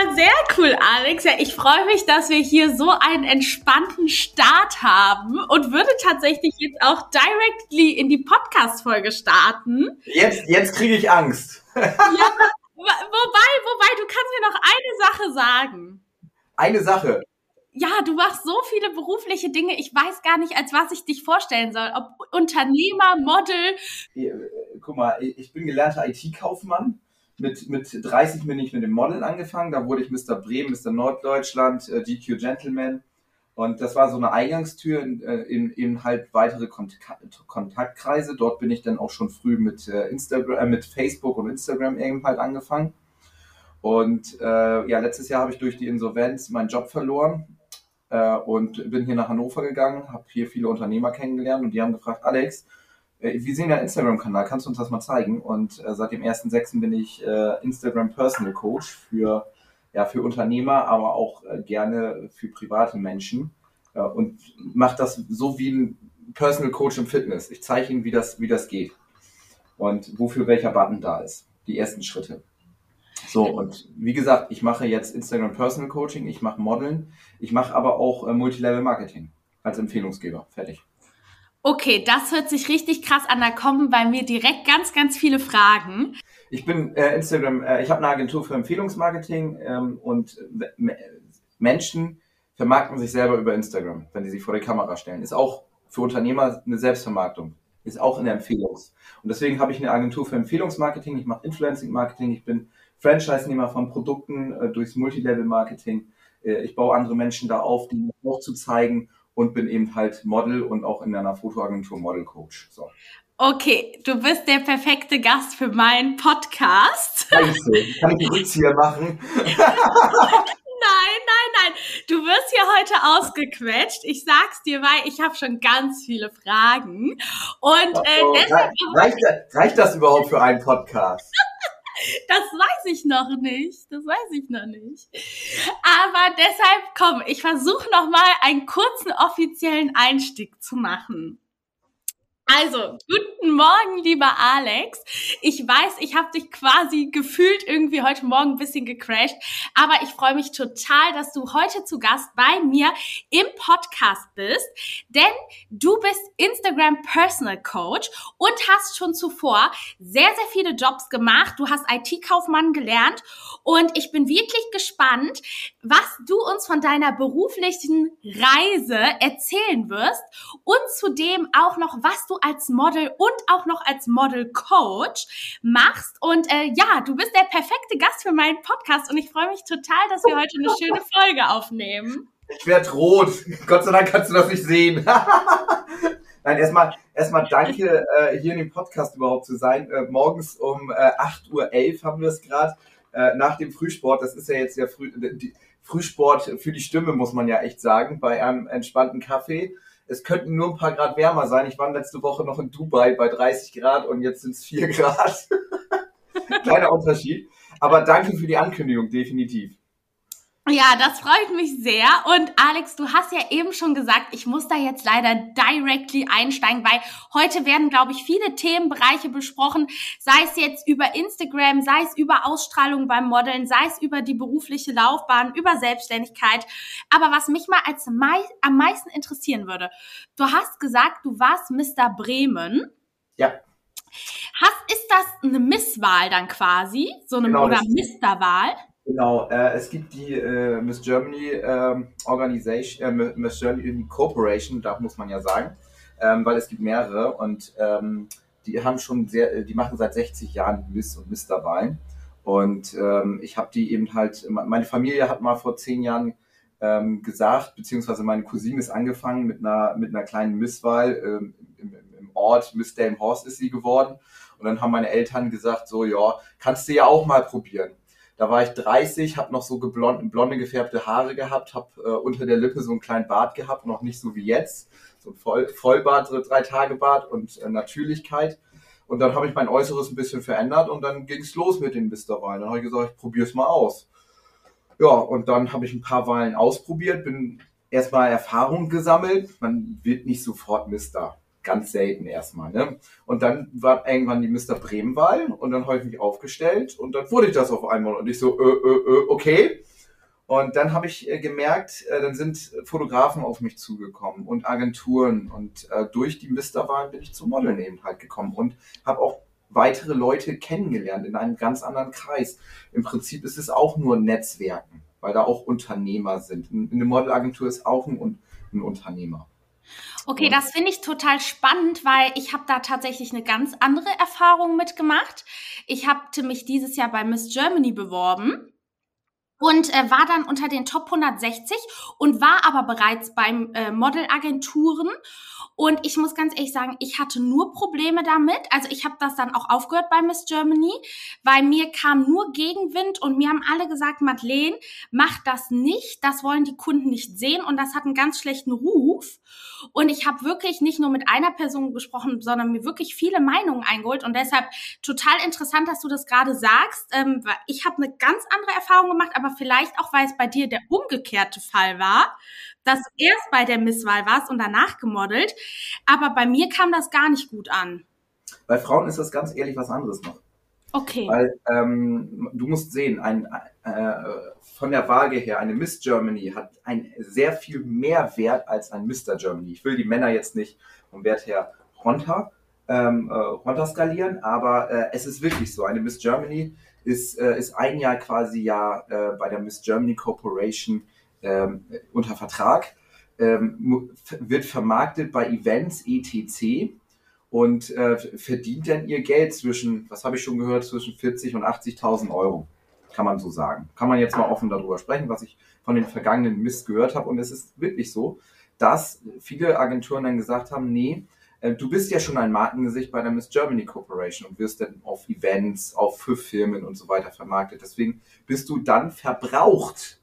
Aber sehr cool, Alex. Ja, ich freue mich, dass wir hier so einen entspannten Start haben und würde tatsächlich jetzt auch directly in die Podcast-Folge starten. Jetzt, jetzt kriege ich Angst. ja, wobei, wobei, du kannst mir noch eine Sache sagen. Eine Sache? Ja, du machst so viele berufliche Dinge. Ich weiß gar nicht, als was ich dich vorstellen soll. Ob Unternehmer, Model. Guck mal, ich bin gelernter IT-Kaufmann mit, mit 30 bin ich mit dem Modeln angefangen. Da wurde ich Mr. Bremen, Mr. Norddeutschland, äh, GQ Gentleman. Und das war so eine Eingangstür in, äh, in, in halt weitere Kontakt, Kontaktkreise. Dort bin ich dann auch schon früh mit äh, Instagram, äh, mit Facebook und Instagram eben halt angefangen. Und äh, ja, letztes Jahr habe ich durch die Insolvenz meinen Job verloren äh, und bin hier nach Hannover gegangen, habe hier viele Unternehmer kennengelernt und die haben gefragt, Alex, äh, wir sehen ja Instagram-Kanal, kannst du uns das mal zeigen? Und äh, seit dem 1.6. bin ich äh, Instagram Personal Coach für, ja, für Unternehmer, aber auch äh, gerne für private Menschen äh, und mache das so wie ein Personal Coach im Fitness. Ich zeige ihnen, wie das, wie das geht und wofür welcher Button da ist. Die ersten Schritte. So, und wie gesagt, ich mache jetzt Instagram Personal Coaching, ich mache Modeln, ich mache aber auch äh, Multilevel Marketing als Empfehlungsgeber. Fertig. Okay, das hört sich richtig krass an. Da kommen bei mir direkt ganz, ganz viele Fragen. Ich bin äh, Instagram, äh, ich habe eine Agentur für Empfehlungsmarketing ähm, und äh, Menschen vermarkten sich selber über Instagram, wenn sie sich vor die Kamera stellen. Ist auch für Unternehmer eine Selbstvermarktung. Ist auch in der Empfehlungs. Und deswegen habe ich eine Agentur für Empfehlungsmarketing. Ich mache Influencing-Marketing. Ich bin Franchise-Nehmer von Produkten äh, durchs Multilevel-Marketing. Äh, ich baue andere Menschen da auf, die auch zu zeigen und bin eben halt Model und auch in einer Fotoagentur Model Coach. So. Okay, du bist der perfekte Gast für meinen Podcast. Kann ich einen Rückzieher machen? Nein, nein, nein. Du wirst hier heute ausgequetscht. Ich sag's dir, weil ich habe schon ganz viele Fragen. Und äh, deshalb reicht, reicht das überhaupt für einen Podcast? Das weiß ich noch nicht. Das weiß ich noch nicht. Aber deshalb, komm, ich versuche noch mal einen kurzen offiziellen Einstieg zu machen. Also, guten Morgen, lieber Alex. Ich weiß, ich habe dich quasi gefühlt irgendwie heute Morgen ein bisschen gecrashed, aber ich freue mich total, dass du heute zu Gast bei mir im Podcast bist, denn du bist Instagram Personal Coach und hast schon zuvor sehr, sehr viele Jobs gemacht. Du hast IT-Kaufmann gelernt und ich bin wirklich gespannt, was du uns von deiner beruflichen Reise erzählen wirst und zudem auch noch, was du als Model und auch noch als Model Coach machst. Und äh, ja, du bist der perfekte Gast für meinen Podcast und ich freue mich total, dass wir heute eine schöne Folge aufnehmen. Ich werde rot. Gott sei Dank kannst du das nicht sehen. Nein, erstmal, erstmal danke, äh, hier in dem Podcast überhaupt zu sein. Äh, morgens um äh, 8.11 Uhr haben wir es gerade, äh, nach dem Frühsport. Das ist ja jetzt der Früh, die, Frühsport für die Stimme, muss man ja echt sagen, bei einem entspannten Kaffee es könnten nur ein paar Grad wärmer sein. Ich war letzte Woche noch in Dubai bei 30 Grad und jetzt sind es 4 Grad. Kleiner Unterschied. Aber danke für die Ankündigung, definitiv. Ja, das freut mich sehr. Und Alex, du hast ja eben schon gesagt, ich muss da jetzt leider directly einsteigen, weil heute werden, glaube ich, viele Themenbereiche besprochen, sei es jetzt über Instagram, sei es über Ausstrahlung beim Modeln, sei es über die berufliche Laufbahn, über Selbstständigkeit. Aber was mich mal als mei am meisten interessieren würde, du hast gesagt, du warst Mr. Bremen. Ja. Hast, ist das eine Misswahl dann quasi? So eine genau, oder Mr-Wahl? Genau, äh, es gibt die äh, Miss Germany äh, Organisation, äh, Miss Germany Corporation, da muss man ja sagen, ähm, weil es gibt mehrere und ähm, die haben schon sehr, die machen seit 60 Jahren Miss und Mister Wahlen. Und ähm, ich habe die eben halt, meine Familie hat mal vor zehn Jahren ähm, gesagt, beziehungsweise meine Cousine ist angefangen mit einer, mit einer kleinen Misswahl ähm, im, im Ort, Miss Horst ist sie geworden. Und dann haben meine Eltern gesagt, so ja, kannst du ja auch mal probieren. Da war ich 30, habe noch so geblond, blonde gefärbte Haare gehabt, habe äh, unter der Lippe so einen kleinen Bart gehabt, noch nicht so wie jetzt. So ein Voll Vollbart, so drei Tage Bart und äh, Natürlichkeit. Und dann habe ich mein Äußeres ein bisschen verändert und dann ging es los mit den Misterwahlen. Dann habe ich gesagt, ich probiere es mal aus. Ja, und dann habe ich ein paar Wahlen ausprobiert, bin erstmal Erfahrung gesammelt. Man wird nicht sofort Mister. Ganz selten erstmal. Ne? Und dann war irgendwann die Mr. Bremen-Wahl und dann habe ich mich aufgestellt und dann wurde ich das auf einmal und ich so, äh, äh, äh, okay. Und dann habe ich äh, gemerkt, äh, dann sind Fotografen auf mich zugekommen und Agenturen und durch die Mr-Wahl bin ich zum Modeln eben halt gekommen und habe auch weitere Leute kennengelernt in einem ganz anderen Kreis. Im Prinzip ist es auch nur Netzwerken, weil da auch Unternehmer sind. Eine Modelagentur ist auch ein, ein Unternehmer. Okay, das finde ich total spannend, weil ich habe da tatsächlich eine ganz andere Erfahrung mitgemacht. Ich habe mich dieses Jahr bei Miss Germany beworben und äh, war dann unter den Top 160 und war aber bereits beim äh, Modelagenturen und ich muss ganz ehrlich sagen, ich hatte nur Probleme damit. Also ich habe das dann auch aufgehört bei Miss Germany, weil mir kam nur Gegenwind und mir haben alle gesagt, Madeleine, mach das nicht, das wollen die Kunden nicht sehen und das hat einen ganz schlechten Ruf. Und ich habe wirklich nicht nur mit einer Person gesprochen, sondern mir wirklich viele Meinungen eingeholt und deshalb total interessant, dass du das gerade sagst. Ähm, ich habe eine ganz andere Erfahrung gemacht, aber vielleicht auch, weil es bei dir der umgekehrte Fall war dass du erst bei der Misswahl warst und danach gemodelt. Aber bei mir kam das gar nicht gut an. Bei Frauen ist das ganz ehrlich was anderes noch. Okay. Weil ähm, du musst sehen, ein, äh, von der Waage her, eine Miss Germany hat ein sehr viel mehr Wert als ein Mr. Germany. Ich will die Männer jetzt nicht vom Wert her runter, ähm, äh, runter skalieren, aber äh, es ist wirklich so. Eine Miss Germany ist, äh, ist ein Jahr quasi ja äh, bei der Miss Germany Corporation ähm, unter Vertrag, ähm, wird vermarktet bei Events etc. und äh, verdient dann ihr Geld zwischen, was habe ich schon gehört, zwischen 40 und 80.000 Euro. Kann man so sagen. Kann man jetzt mal offen darüber sprechen, was ich von den vergangenen Mist gehört habe. Und es ist wirklich so, dass viele Agenturen dann gesagt haben, nee, du bist ja schon ein Markengesicht bei der Miss Germany Corporation und wirst dann auf Events, auf für Firmen und so weiter vermarktet. Deswegen bist du dann verbraucht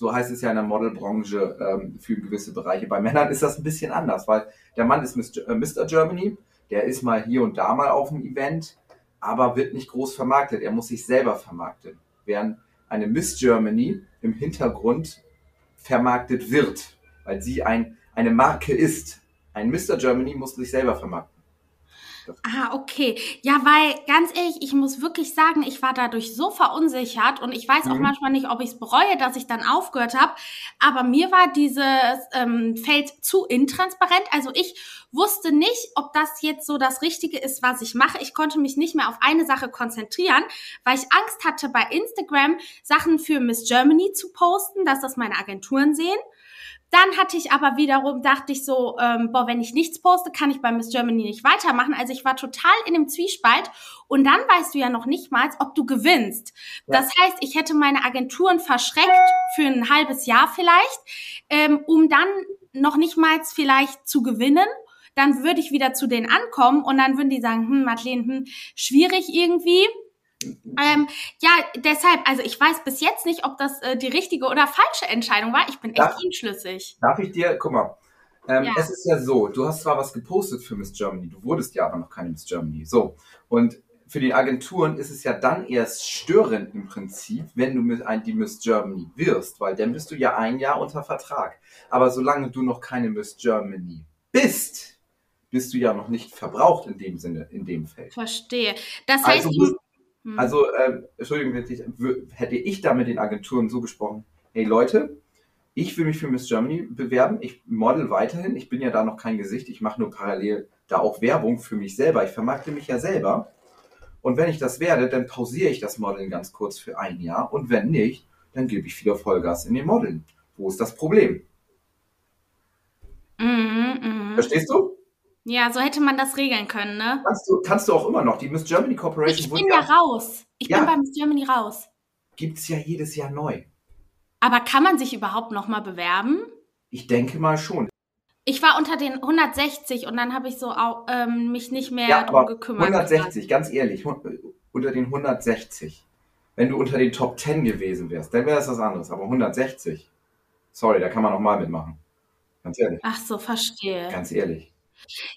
so heißt es ja in der Modelbranche ähm, für gewisse Bereiche. Bei Männern ist das ein bisschen anders, weil der Mann ist Mr. Äh, Germany, der ist mal hier und da mal auf dem Event, aber wird nicht groß vermarktet. Er muss sich selber vermarkten. Während eine Miss Germany im Hintergrund vermarktet wird, weil sie ein, eine Marke ist. Ein Mr. Germany muss sich selber vermarkten. Ah, okay. Ja, weil ganz ehrlich, ich muss wirklich sagen, ich war dadurch so verunsichert und ich weiß auch mhm. manchmal nicht, ob ich es bereue, dass ich dann aufgehört habe. Aber mir war dieses ähm, Feld zu intransparent. Also ich wusste nicht, ob das jetzt so das Richtige ist, was ich mache. Ich konnte mich nicht mehr auf eine Sache konzentrieren, weil ich Angst hatte, bei Instagram Sachen für Miss Germany zu posten, dass das meine Agenturen sehen. Dann hatte ich aber wiederum, dachte ich so, ähm, boah, wenn ich nichts poste, kann ich bei Miss Germany nicht weitermachen. Also ich war total in dem Zwiespalt und dann weißt du ja noch nicht mal, ob du gewinnst. Ja. Das heißt, ich hätte meine Agenturen verschreckt für ein halbes Jahr vielleicht, ähm, um dann noch nicht mal vielleicht zu gewinnen dann würde ich wieder zu denen ankommen und dann würden die sagen, hm, Madeleine, hm, schwierig irgendwie. Ähm, ja, deshalb, also ich weiß bis jetzt nicht, ob das äh, die richtige oder falsche Entscheidung war. Ich bin echt darf, unschlüssig. Darf ich dir, guck mal, ähm, ja. es ist ja so, du hast zwar was gepostet für Miss Germany, du wurdest ja aber noch keine Miss Germany. So, und für die Agenturen ist es ja dann erst störend im Prinzip, wenn du mit ein, die Miss Germany wirst, weil dann bist du ja ein Jahr unter Vertrag. Aber solange du noch keine Miss Germany bist, bist du ja noch nicht verbraucht in dem Sinne, in dem Feld. Verstehe. Das heißt, also, ich, hm. Also, äh, Entschuldigung, hätte ich da mit den Agenturen so gesprochen, hey Leute, ich will mich für Miss Germany bewerben, ich model weiterhin, ich bin ja da noch kein Gesicht, ich mache nur parallel da auch Werbung für mich selber, ich vermarkte mich ja selber. Und wenn ich das werde, dann pausiere ich das Modeln ganz kurz für ein Jahr und wenn nicht, dann gebe ich wieder Vollgas in den Modeln. Wo ist das Problem? Mhm, mh. Verstehst du? Ja, so hätte man das regeln können, ne? Kannst du, kannst du auch immer noch. Die Miss Germany Corporation. Ich bin ja raus. Ich ja, bin bei Miss Germany raus. Gibt es ja jedes Jahr neu. Aber kann man sich überhaupt noch mal bewerben? Ich denke mal schon. Ich war unter den 160 und dann habe ich so ähm, mich nicht mehr ja, darum gekümmert. 160, ganz ehrlich, unter den 160. wenn du unter den Top 10 gewesen wärst, dann wäre das was anderes. Aber 160, sorry, da kann man noch mal mitmachen. Ganz ehrlich. Ach so, verstehe. Ganz ehrlich.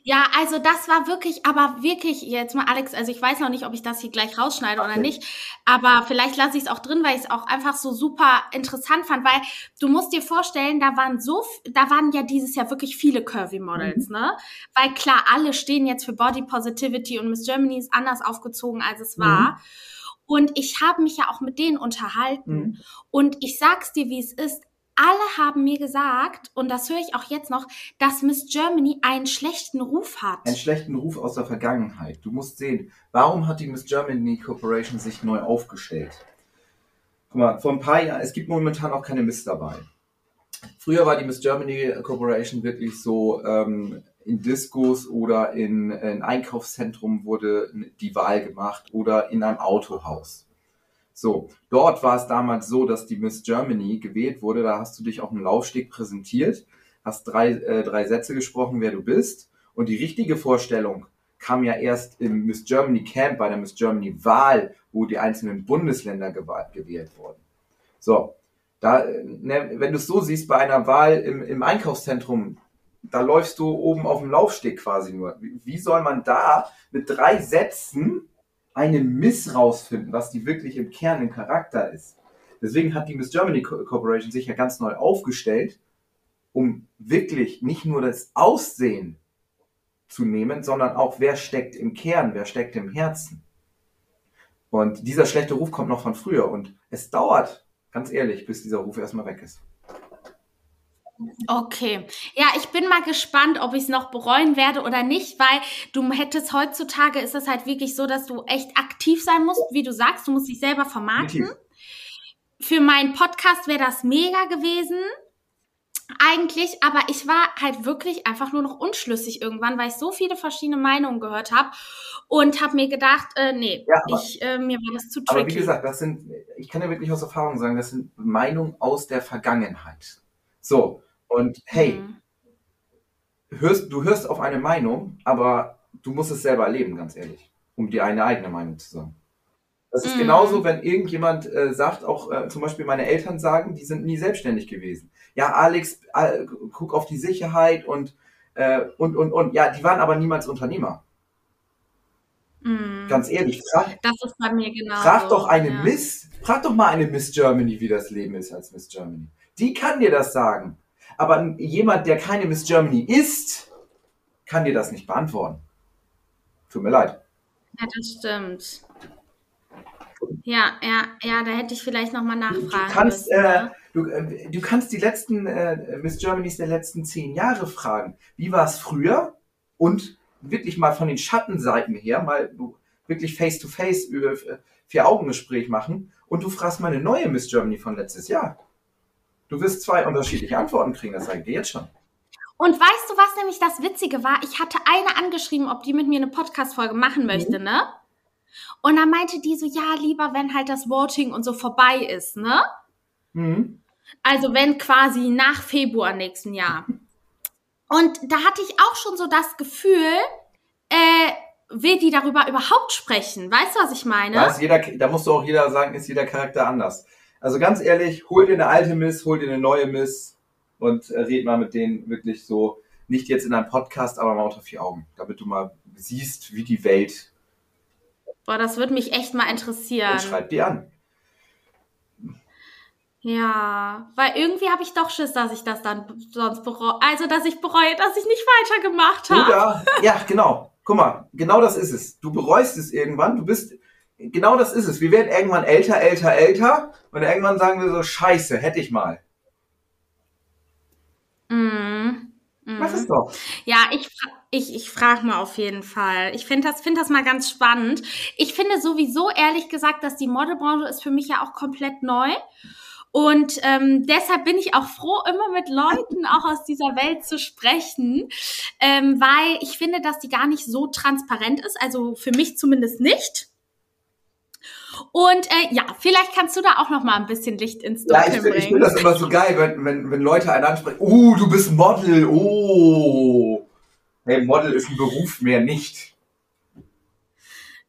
Ja, also das war wirklich, aber wirklich, jetzt mal Alex, also ich weiß noch nicht, ob ich das hier gleich rausschneide oder nicht, aber vielleicht lasse ich es auch drin, weil ich es auch einfach so super interessant fand, weil du musst dir vorstellen, da waren so, da waren ja dieses Jahr wirklich viele Curvy Models, mhm. ne? Weil klar, alle stehen jetzt für Body Positivity und Miss Germany ist anders aufgezogen, als es war. Mhm. Und ich habe mich ja auch mit denen unterhalten. Mhm. Und ich sag's dir, wie es ist alle haben mir gesagt, und das höre ich auch jetzt noch, dass Miss Germany einen schlechten Ruf hat. Einen schlechten Ruf aus der Vergangenheit. Du musst sehen, warum hat die Miss Germany Corporation sich neu aufgestellt? Guck mal, vor ein paar Jahren, es gibt momentan auch keine Miss dabei. Früher war die Miss Germany Corporation wirklich so, ähm, in Diskos oder in, in Einkaufszentrum wurde die Wahl gemacht oder in einem Autohaus. So, dort war es damals so, dass die Miss Germany gewählt wurde. Da hast du dich auf einem Laufsteg präsentiert, hast drei, äh, drei Sätze gesprochen, wer du bist. Und die richtige Vorstellung kam ja erst im Miss Germany Camp bei der Miss Germany Wahl, wo die einzelnen Bundesländer gewählt wurden. So, da, ne, wenn du es so siehst, bei einer Wahl im, im Einkaufszentrum, da läufst du oben auf dem Laufsteg quasi nur. Wie soll man da mit drei Sätzen eine Miss rausfinden, was die wirklich im Kern im Charakter ist. Deswegen hat die Miss Germany Corporation sich ja ganz neu aufgestellt, um wirklich nicht nur das Aussehen zu nehmen, sondern auch, wer steckt im Kern, wer steckt im Herzen. Und dieser schlechte Ruf kommt noch von früher und es dauert, ganz ehrlich, bis dieser Ruf erstmal weg ist. Okay. Ja, ich bin mal gespannt, ob ich es noch bereuen werde oder nicht, weil du hättest heutzutage ist es halt wirklich so, dass du echt aktiv sein musst, wie du sagst, du musst dich selber vermarkten. Für meinen Podcast wäre das mega gewesen. Eigentlich, aber ich war halt wirklich einfach nur noch unschlüssig irgendwann, weil ich so viele verschiedene Meinungen gehört habe und habe mir gedacht, äh, nee, ja, aber, ich, äh, mir war das zu tricky. Aber wie gesagt, das sind, ich kann ja wirklich aus Erfahrung sagen, das sind Meinungen aus der Vergangenheit. So, und hey, mhm. hörst, du hörst auf eine Meinung, aber du musst es selber erleben, ganz ehrlich, um dir eine eigene Meinung zu sagen. Das ist mhm. genauso, wenn irgendjemand äh, sagt, auch äh, zum Beispiel meine Eltern sagen, die sind nie selbstständig gewesen. Ja, Alex, äh, guck auf die Sicherheit und, äh, und, und, und. Ja, die waren aber niemals Unternehmer. Mhm. Ganz ehrlich, frag, das ist bei mir genau. Frag doch eine ja. Miss, frag doch mal eine Miss Germany, wie das Leben ist als Miss Germany. Die kann dir das sagen. Aber jemand, der keine Miss Germany ist, kann dir das nicht beantworten. Tut mir leid. Ja, das stimmt. Ja, ja, ja, da hätte ich vielleicht nochmal nachfragen du kannst, müssen. Äh, du, äh, du, kannst die letzten äh, Miss Germanys der letzten zehn Jahre fragen. Wie war es früher? Und wirklich mal von den Schattenseiten her, mal wirklich face-to-face -face über äh, Vier-Augen-Gespräch machen. Und du fragst mal eine neue Miss Germany von letztes Jahr. Du wirst zwei unterschiedliche Antworten kriegen, das sage ich dir jetzt schon. Und weißt du, was nämlich das Witzige war? Ich hatte eine angeschrieben, ob die mit mir eine Podcast-Folge machen möchte, mhm. ne? Und dann meinte die so, ja, lieber, wenn halt das Voting und so vorbei ist, ne? Mhm. Also wenn quasi nach Februar nächsten Jahr. Und da hatte ich auch schon so das Gefühl, äh, will die darüber überhaupt sprechen? Weißt du, was ich meine? Da, jeder, da musst du auch jeder sagen, ist jeder Charakter anders. Also ganz ehrlich, hol dir eine alte Miss, hol dir eine neue Miss und äh, red mal mit denen wirklich so, nicht jetzt in einem Podcast, aber mal unter vier Augen, damit du mal siehst, wie die Welt. Boah, das würde mich echt mal interessieren. Und schreib die an. Ja, weil irgendwie habe ich doch Schiss, dass ich das dann sonst bereue, also dass ich bereue, dass ich nicht weitergemacht habe. Ja, ja, genau. Guck mal, genau das ist es. Du bereust es irgendwann, du bist genau das ist es. Wir werden irgendwann älter, älter, älter und irgendwann sagen wir so, scheiße, hätte ich mal. Mm, mm. Was ist doch? Ja, ich, ich, ich frage mal auf jeden Fall. Ich finde das, find das mal ganz spannend. Ich finde sowieso, ehrlich gesagt, dass die Modelbranche ist für mich ja auch komplett neu. Und ähm, deshalb bin ich auch froh, immer mit Leuten auch aus dieser Welt zu sprechen, ähm, weil ich finde, dass die gar nicht so transparent ist. Also für mich zumindest nicht. Und äh, ja, vielleicht kannst du da auch noch mal ein bisschen Licht ins Dunkeln ja, ich bringen. Ich finde das immer so geil, wenn, wenn, wenn Leute einen ansprechen, oh, du bist Model, oh. Hey, Model ist ein Beruf, mehr nicht.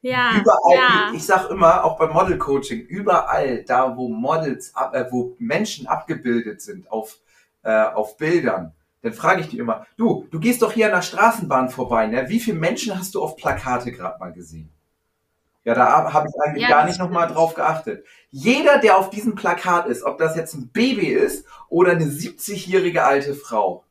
Ja, überall, ja. ich, ich sag immer, auch beim Model Coaching, überall da, wo Models, äh, wo Menschen abgebildet sind auf, äh, auf Bildern, dann frage ich die immer, du, du gehst doch hier an der Straßenbahn vorbei, ne? Wie viele Menschen hast du auf Plakate gerade mal gesehen? Ja, da habe ich eigentlich Ja, gar nicht nochmal drauf geachtet. Jeder, der auf diesem Plakat ist, ob das jetzt ein Baby ist oder eine 70-jährige alte Frau,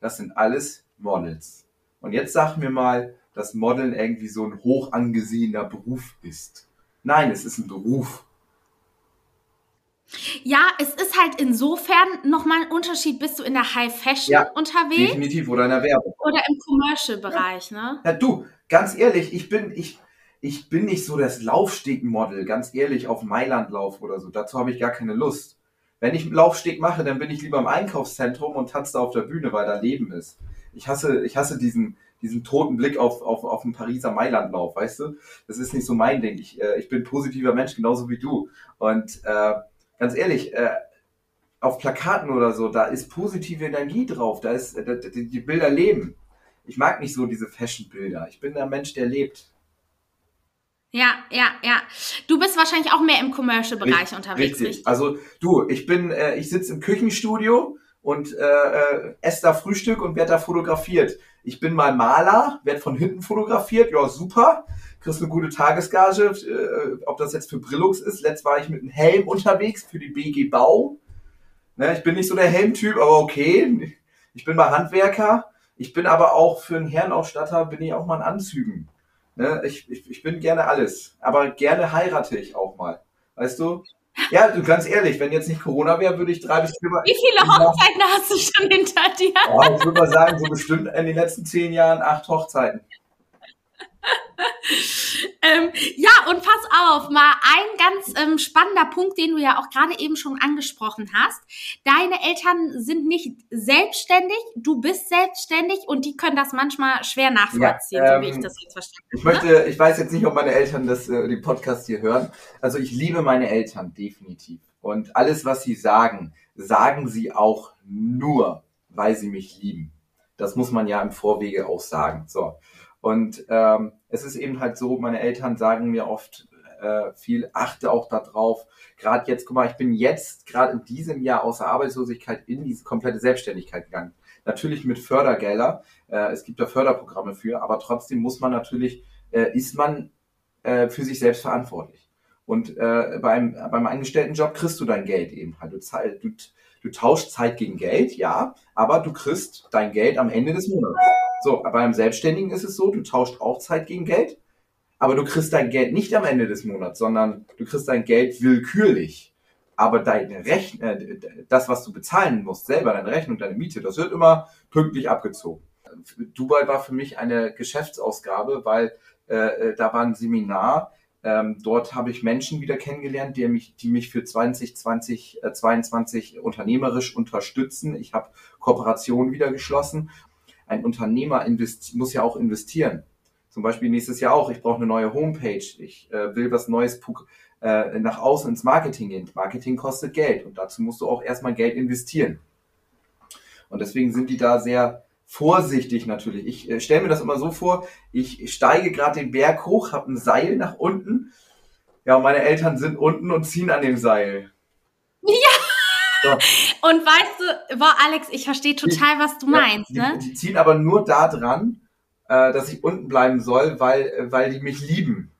das sind alles Models. Und jetzt sag mir mal, dass Modeln irgendwie so ein hoch angesehener Beruf ist. Nein, es ist ein Beruf. Ja, es ist halt insofern nochmal ein Unterschied, bist du in der High Fashion Ja, unterwegs Definitiv. Oder in der Werbung. oder im Commercial-Bereich, ne? Ja, du, ganz ehrlich, ich bin, ich, ich bin nicht so das Laufstegmodel, ganz ehrlich, auf Mailandlauf oder so. Dazu habe ich gar keine Lust. Wenn ich einen Laufsteg mache, dann bin ich lieber im Einkaufszentrum und tanze da auf der Bühne, weil da Leben ist. Ich hasse, ich hasse diesen, diesen toten Blick auf, auf, auf den Pariser Mailandlauf, weißt du? Das ist nicht so mein Ding. Ich, äh, ich bin positiver Mensch, genauso wie du. Und äh, ganz ehrlich, äh, auf Plakaten oder so, da ist positive Energie drauf, da ist, äh, die die Bilder leben. Ich mag nicht so diese Fashion-Bilder. Ich bin der Mensch, der lebt. Ja, ja, ja. Du bist wahrscheinlich auch mehr im Commercial-Bereich unterwegs, Richtig. richtig? Also du, ich bin, äh, ich sitze im Küchenstudio und äh, äh, esse da Frühstück und werde da fotografiert. Ich bin mal Maler, werde von hinten fotografiert. Ja, super. Kriegst eine gute Tagesgage, äh, ob das jetzt für Brillux ist. Letzt war ich mit einem Helm unterwegs für die BG Bau. Ne, ich bin nicht so der Helmtyp, aber okay. Ich bin mal Handwerker. Ich bin aber auch für einen Herrenausstatter, bin ich auch mal in Anzügen. Ne, ich, ich, ich bin gerne alles. Aber gerne heirate ich auch mal. Weißt du? Ja, du ganz ehrlich, wenn jetzt nicht Corona wäre, würde ich drei bis vier Mal. Wie viele Hochzeiten hast du schon hinter dir? Ja, ich würde mal sagen, so bestimmt in den letzten zehn Jahren acht Hochzeiten. Ähm, ja, und pass auf, mal ein ganz ähm, spannender Punkt, den du ja auch gerade eben schon angesprochen hast. Deine Eltern sind nicht selbstständig, du bist selbstständig und die können das manchmal schwer nachvollziehen, Ja, so wie ich ähm, das jetzt verstanden Ich möchte, ich weiß jetzt nicht, ob meine Eltern das, äh, den Podcast hier hören. Also ich liebe meine Eltern definitiv. Und alles, was sie sagen, sagen sie auch nur, weil sie mich lieben. Das muss man ja im Vorwege auch sagen. So. Und ähm, es ist eben halt so, meine Eltern sagen mir oft äh, viel, achte auch darauf. Gerade jetzt, guck mal, ich bin jetzt gerade in diesem Jahr aus der Arbeitslosigkeit in diese komplette Selbstständigkeit gegangen. Natürlich mit Fördergelder. Äh, es gibt da Förderprogramme für, aber trotzdem muss man natürlich, äh, ist man äh, für sich selbst verantwortlich. Und äh, beim, beim Angestelltenjob kriegst du dein Geld eben halt. Du, du, du tauschst Zeit gegen Geld, ja, aber du kriegst dein Geld am Ende des Monats. So, beim Selbstständigen ist es so, du tauscht auch Zeit gegen Geld, aber du kriegst dein Geld nicht am Ende des Monats, sondern du kriegst dein Geld willkürlich. Aber deine Rechnung, äh, das, was du bezahlen musst, selber, deine Rechnung, deine Miete, das wird immer pünktlich abgezogen. Dubai war für mich eine Geschäftsausgabe, weil äh, da war ein Seminar, ähm, dort habe ich Menschen wieder kennengelernt, die mich, die mich für 2020, äh, 22 unternehmerisch unterstützen. Ich habe Kooperationen wieder geschlossen. Ein Unternehmer muss ja auch investieren. Zum Beispiel nächstes Jahr auch. Ich brauche eine neue Homepage. Ich äh, will was Neues äh, nach außen ins Marketing gehen. Marketing kostet Geld und dazu musst du auch erstmal Geld investieren. Und deswegen sind die da sehr vorsichtig natürlich. Ich äh, stelle mir das immer so vor, ich steige gerade den Berg hoch, habe ein Seil nach unten. Ja, und meine Eltern sind unten und ziehen an dem Seil. Und weißt du, boah, Alex, ich verstehe total, was du meinst, ja, die, ne? Die ziehen aber nur da dran, äh, dass ich unten bleiben soll, weil, äh, weil die mich lieben.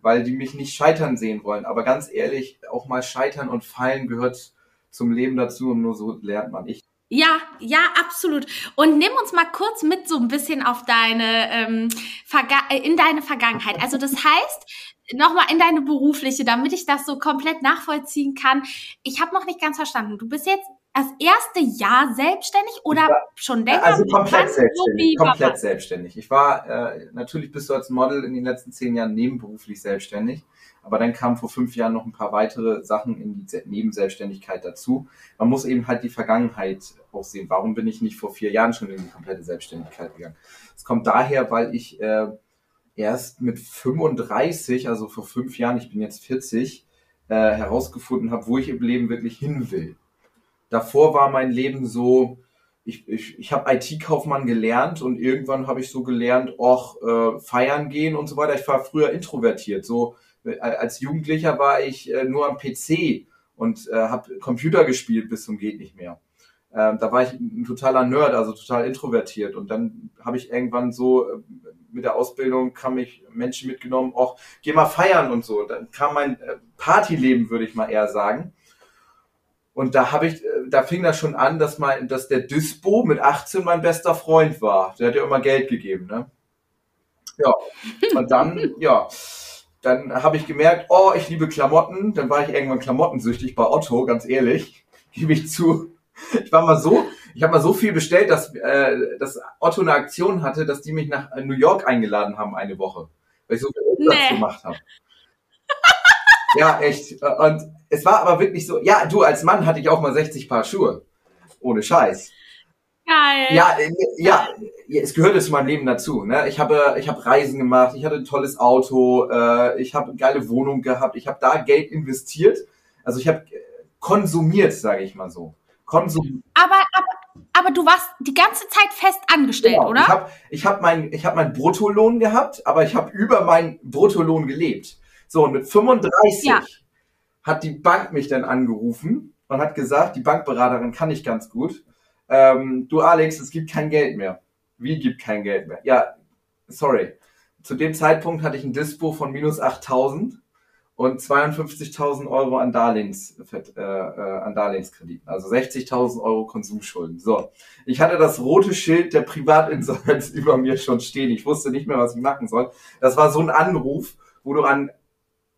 Weil die mich nicht scheitern sehen wollen. Aber ganz ehrlich, auch mal scheitern und fallen gehört zum Leben dazu und nur so lernt man. Ich Ja, ja, absolut. Und nimm uns mal kurz mit so ein bisschen auf deine ähm, Verga äh, in deine Vergangenheit. Also das heißt, nochmal in deine berufliche, damit ich das so komplett nachvollziehen kann. Ich habe noch nicht ganz verstanden. Du bist jetzt das erste Jahr selbstständig oder war- schon länger? Also komplett selbstständig. Komplett was? selbstständig. Ich war, äh, natürlich bist du als Model in den letzten zehn Jahren nebenberuflich selbstständig. Aber dann kamen vor fünf Jahren noch ein paar weitere Sachen in die Se- Nebenselbstständigkeit dazu. Man muss eben halt die Vergangenheit auch sehen. Warum bin ich nicht vor vier Jahren schon in die komplette Selbstständigkeit gegangen? Es kommt daher, weil ich äh, erst mit 35, also vor fünf Jahren, ich bin jetzt 40, äh, herausgefunden habe, wo ich im Leben wirklich hin will. Davor war mein Leben so, ich, ich, ich habe IT-Kaufmann gelernt und irgendwann habe ich so gelernt, auch äh, feiern gehen und so weiter. Ich war früher introvertiert. So äh, als Jugendlicher war ich äh, nur am PC und äh, habe Computer gespielt bis zum geht nicht mehr. Ähm, da war ich ein totaler Nerd, also total introvertiert. Und dann habe ich irgendwann so äh, mit der Ausbildung kam ich Menschen mitgenommen, auch geh mal feiern und so. Dann kam mein äh, Partyleben, würde ich mal eher sagen. Und da habe ich, äh, da fing das schon an, dass mein, dass der Dispo mit 18 mein bester Freund war. Der hat ja immer Geld gegeben, ne? Ja. Und dann, ja, dann habe ich gemerkt, oh, ich liebe Klamotten. Dann war ich irgendwann klamottensüchtig bei Otto, ganz ehrlich, gebe ich zu. Ich war mal so, ich habe mal so viel bestellt, dass, äh, dass Otto eine Aktion hatte, dass die mich nach New York eingeladen haben eine Woche, weil ich so viel Umsatz nee. gemacht habe. ja, echt. Und es war aber wirklich so, ja, du als Mann hatte ich auch mal 60 Paar Schuhe. Ohne Scheiß. Geil. Ja, äh, ja, es gehörte zu meinem Leben dazu. Ne? Ich habe, ich habe Reisen gemacht, ich hatte ein tolles Auto, äh, ich habe eine geile Wohnung gehabt, ich habe da Geld investiert. Also ich habe konsumiert, sage ich mal so. Konsum. Aber, aber, aber du warst die ganze Zeit fest angestellt, genau. oder? Ich habe ich hab meinen hab mein Bruttolohn gehabt, aber ich habe über meinen Bruttolohn gelebt. So, und mit 35 ja hat die Bank mich dann angerufen und hat gesagt, die Bankberaterin kann ich ganz gut. Ähm, du Alex, es gibt kein Geld mehr. Wie gibt kein Geld mehr? Ja, sorry. Zu dem Zeitpunkt hatte ich ein Dispo von minus 8000 und 52.000 Euro an, Darlehens, äh, äh, an Darlehenskrediten, also 60.000 Euro Konsumschulden. So, ich hatte das rote Schild der Privatinsolvenz über mir schon stehen. Ich wusste nicht mehr, was ich machen soll. Das war so ein Anruf, wo du an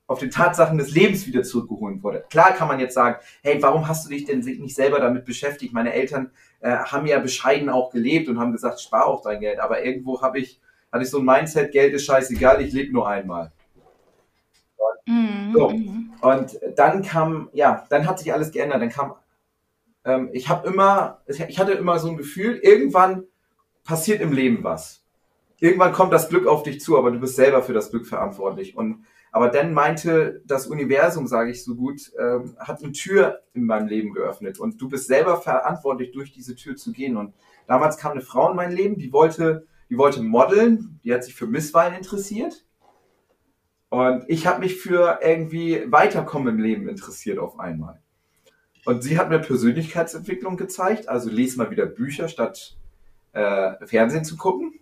auf den Tatsachen des Lebens wieder zurückgeholt wurde. Klar kann man jetzt sagen, hey, warum hast du dich denn nicht selber damit beschäftigt? Meine Eltern äh, haben ja bescheiden auch gelebt und haben gesagt, spar auch dein Geld. Aber irgendwo habe ich, hatte ich so ein Mindset, Geld ist scheißegal, ich lebe nur einmal. Mhm. So. Und dann kam, ja, dann hat sich alles geändert. Dann kam, ähm, ich habe immer, ich hatte immer so ein Gefühl, irgendwann passiert im Leben was. Irgendwann kommt das Glück auf dich zu, aber du bist selber für das Glück verantwortlich. Und aber dann meinte das Universum, sage ich so gut, ähm, hat eine Tür in meinem Leben geöffnet und du bist selber verantwortlich, durch diese Tür zu gehen. Und damals kam eine Frau in mein Leben, die wollte, die wollte modeln, die hat sich für Misswein interessiert. Und ich habe mich für irgendwie Weiterkommen im Leben interessiert auf einmal. Und sie hat mir Persönlichkeitsentwicklung gezeigt, also lese mal wieder Bücher statt äh, Fernsehen zu gucken.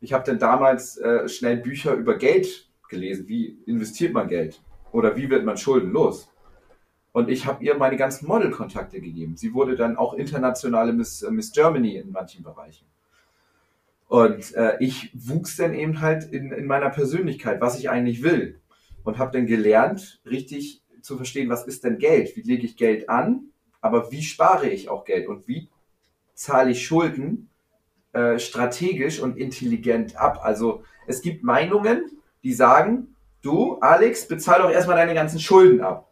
Ich habe dann damals äh, schnell Bücher über Geld gelesen, wie investiert man Geld oder wie wird man schuldenlos. Und ich habe ihr meine ganzen Modelkontakte gegeben. Sie wurde dann auch internationale Miss, äh, Miss Germany in manchen Bereichen. Und äh, ich wuchs dann eben halt in, in meiner Persönlichkeit, was ich eigentlich will. Und habe dann gelernt, richtig zu verstehen, was ist denn Geld? Wie lege ich Geld an? Aber wie spare ich auch Geld? Und wie zahle ich Schulden äh, strategisch und intelligent ab? Also es gibt Meinungen, die sagen, du, Alex, bezahl doch erstmal deine ganzen Schulden ab.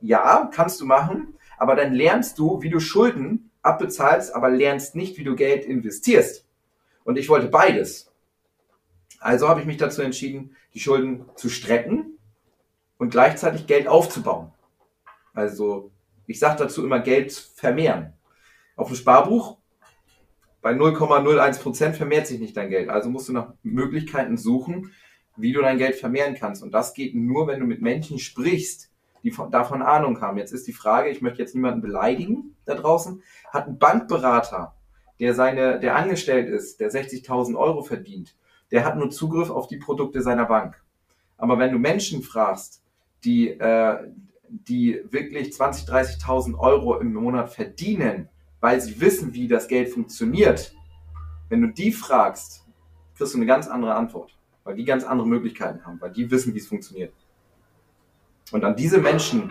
Ja, kannst du machen, aber dann lernst du, wie du Schulden abbezahlst, aber lernst nicht, wie du Geld investierst. Und ich wollte beides. Also habe ich mich dazu entschieden, die Schulden zu strecken und gleichzeitig Geld aufzubauen. Also ich sage dazu immer Geld vermehren. Auf dem Sparbuch bei 0,01% vermehrt sich nicht dein Geld. Also musst du nach Möglichkeiten suchen, wie du dein Geld vermehren kannst. Und das geht nur, wenn du mit Menschen sprichst, die von, davon Ahnung haben. Jetzt ist die Frage, ich möchte jetzt niemanden beleidigen da draußen, hat ein Bankberater, der seine, der angestellt ist, der 60.000 Euro verdient, der hat nur Zugriff auf die Produkte seiner Bank. Aber wenn du Menschen fragst, die, äh, die wirklich 20.000, 30.000 Euro im Monat verdienen, weil sie wissen, wie das Geld funktioniert, wenn du die fragst, kriegst du eine ganz andere Antwort weil die ganz andere Möglichkeiten haben, weil die wissen, wie es funktioniert. Und an diese Menschen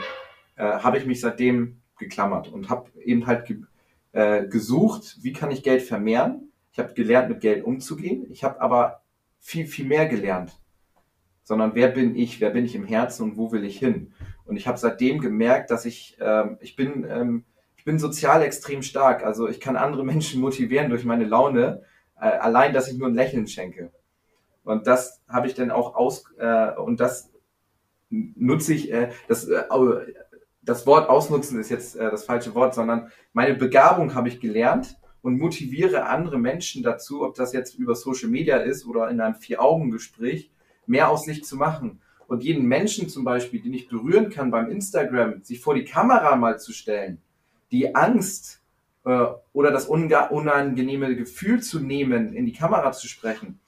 äh, habe ich mich seitdem geklammert und habe eben halt äh, gesucht, wie kann ich Geld vermehren. Ich habe gelernt, mit Geld umzugehen. Ich habe aber viel, viel mehr gelernt. Sondern wer bin ich, wer bin ich im Herzen und wo will ich hin? Und ich habe seitdem gemerkt, dass ich, ähm, ich bin, ähm, ich bin sozial extrem stark. Also ich kann andere Menschen motivieren durch meine Laune, äh, allein, dass ich nur ein Lächeln schenke. Und das habe ich dann auch aus, äh, und das nutze ich, äh, das, äh, das Wort ausnutzen ist jetzt äh, das falsche Wort, sondern meine Begabung habe ich gelernt und motiviere andere Menschen dazu, ob das jetzt über Social Media ist oder in einem Vier-Augen-Gespräch, mehr aus sich zu machen. Und jeden Menschen zum Beispiel, den ich berühren kann beim Instagram, sich vor die Kamera mal zu stellen, die Angst äh, oder das unangenehme Gefühl zu nehmen, in die Kamera zu sprechen,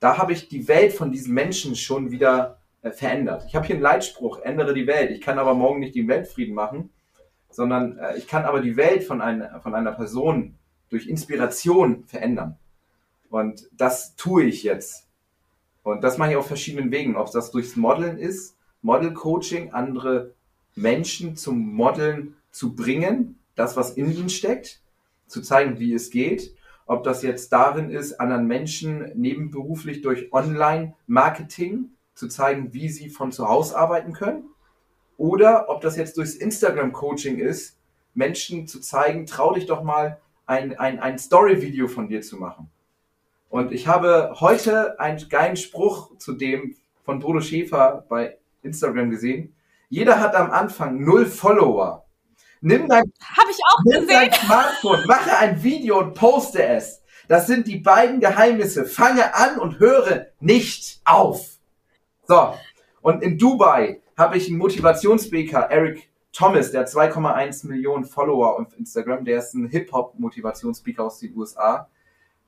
da habe ich die Welt von diesen Menschen schon wieder äh, verändert. Ich habe hier einen Leitspruch, ändere die Welt. Ich kann aber morgen nicht den Weltfrieden machen, sondern äh, ich kann aber die Welt von, ein, von einer Person durch Inspiration verändern. Und das tue ich jetzt. Und das mache ich auf verschiedenen Wegen. Ob das durchs Modeln ist, Model-Coaching, andere Menschen zum Modeln zu bringen, das, was in ihnen steckt, zu zeigen, wie es geht. Ob das jetzt darin ist, anderen Menschen nebenberuflich durch Online-Marketing zu zeigen, wie sie von zu Hause arbeiten können. Oder ob das jetzt durchs Instagram-Coaching ist, Menschen zu zeigen, trau dich doch mal, ein, ein, ein Story-Video von dir zu machen. Und ich habe heute einen geilen Spruch zu dem von Bodo Schäfer bei Instagram gesehen. Jeder hat am Anfang null Follower. Nimm dein, Hab ich auch nimm gesehen. dein Smartphone, mache ein Video und poste es. Das sind die beiden Geheimnisse. Fange an und höre nicht auf. So. Und in Dubai habe ich einen Motivationsspeaker, Eric Thomas, der hat 2,1 Millionen Follower auf Instagram, der ist ein Hip-Hop-Motivationsspeaker aus den USA.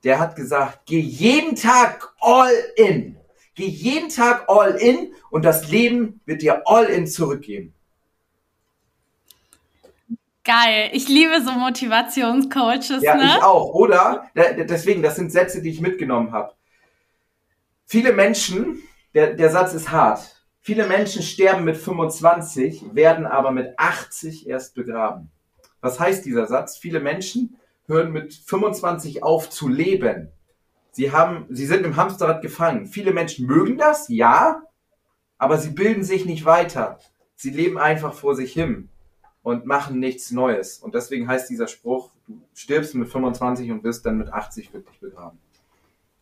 Der hat gesagt, geh jeden Tag all in. Geh jeden Tag all in und das Leben wird dir all in zurückgeben. Geil. Ich liebe so Motivationscoaches, Ja, ne? ich auch. Oder, deswegen, das sind Sätze, die ich mitgenommen habe. Viele Menschen, der, der Satz ist hart. Viele Menschen sterben mit 25, werden aber mit 80 erst begraben. Was heißt dieser Satz? Viele Menschen hören mit 25 auf zu leben. Sie haben, sie sind im Hamsterrad gefangen. Viele Menschen mögen das, ja, aber sie bilden sich nicht weiter. Sie leben einfach vor sich hin und machen nichts Neues. Und deswegen heißt dieser Spruch, du stirbst mit 25 und wirst dann mit 80 wirklich begraben.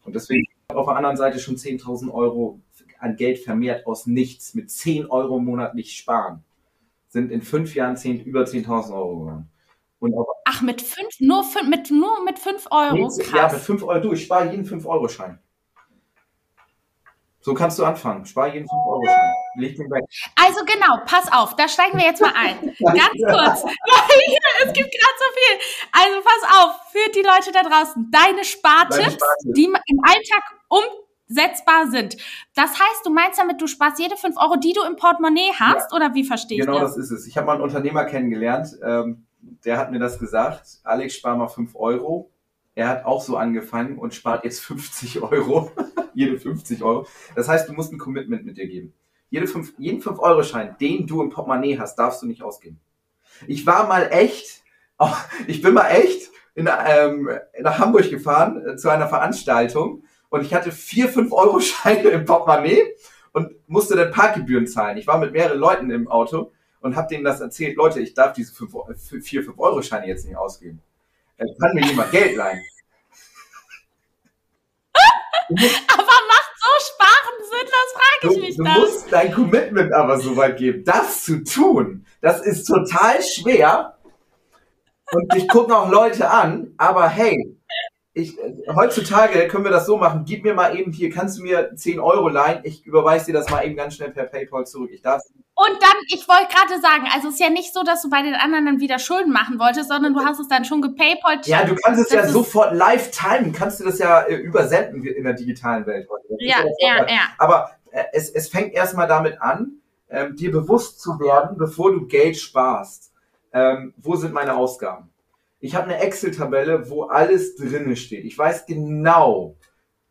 Und deswegen auf der anderen Seite schon 10.000 Euro an Geld vermehrt aus nichts mit 10 Euro monatlich sparen. Sind in fünf Jahren 10, über 10.000 Euro geworden. Und auf Ach, mit fünf, nur mit, nur mit fünf Euro. ja, mit Krass. 5 Euro, du, ich spare jeden 5-Euro-Schein. So kannst du anfangen. Spar jeden 5-Euro-Schein. Leg den weg. Also genau, pass auf, da steigen wir jetzt mal ein. Ganz kurz. Es gibt gerade so viel. Also pass auf, für die Leute da draußen. Deine Deine Spartipps, Spartipps. die im Alltag umsetzbar sind. Das heißt, du meinst damit, du sparst jede fünf Euro, die du im Portemonnaie hast, oder wie verstehe ich Genau das? das ist es. Ich habe mal einen Unternehmer kennengelernt, ähm, der hat mir das gesagt. Alex, spar mal 5 Euro. Er hat auch so angefangen und spart jetzt 50 Euro. Jede 50 Euro. Das heißt, du musst ein Commitment mit dir geben. Jede fünf, jeden 5-Euro-Schein, den du im Portemonnaie hast, darfst du nicht ausgeben. Ich war mal echt, ich bin mal echt in, ähm, nach Hamburg gefahren äh, zu einer Veranstaltung und ich hatte vier 5-Euro-Scheine im Portemonnaie und musste dann Parkgebühren zahlen. Ich war mit mehreren Leuten im Auto und habe denen das erzählt. Leute, ich darf diese 5, 4 5-Euro-Scheine jetzt nicht ausgeben. Äh, Kann mir jemand Geld leihen? Aber macht so Sparen Sinn, das frage Du, ich mich du dann. musst dein Commitment aber so weit geben, das zu tun. Das ist total schwer. Und dich gucken auch Leute an, aber hey, ich, heutzutage können wir das so machen. Gib mir mal eben hier, kannst du mir 10 Euro leihen? Ich überweise dir das mal eben ganz schnell per PayPal zurück. Ich darf. Und dann, ich wollte gerade sagen, also es ist ja nicht so, dass du bei den anderen dann wieder Schulden machen wolltest, sondern du hast es dann schon gepaypalt. Ja, du kannst es ja sofort live timen, kannst du das ja äh, übersenden in der digitalen Welt. heute. Ja, ja, ja. Aber äh, es, es fängt erstmal damit an, ähm, dir bewusst zu werden, bevor du Geld sparst. Ähm, wo sind meine Ausgaben? Ich habe eine Excel-Tabelle, wo alles drinne steht. Ich weiß genau,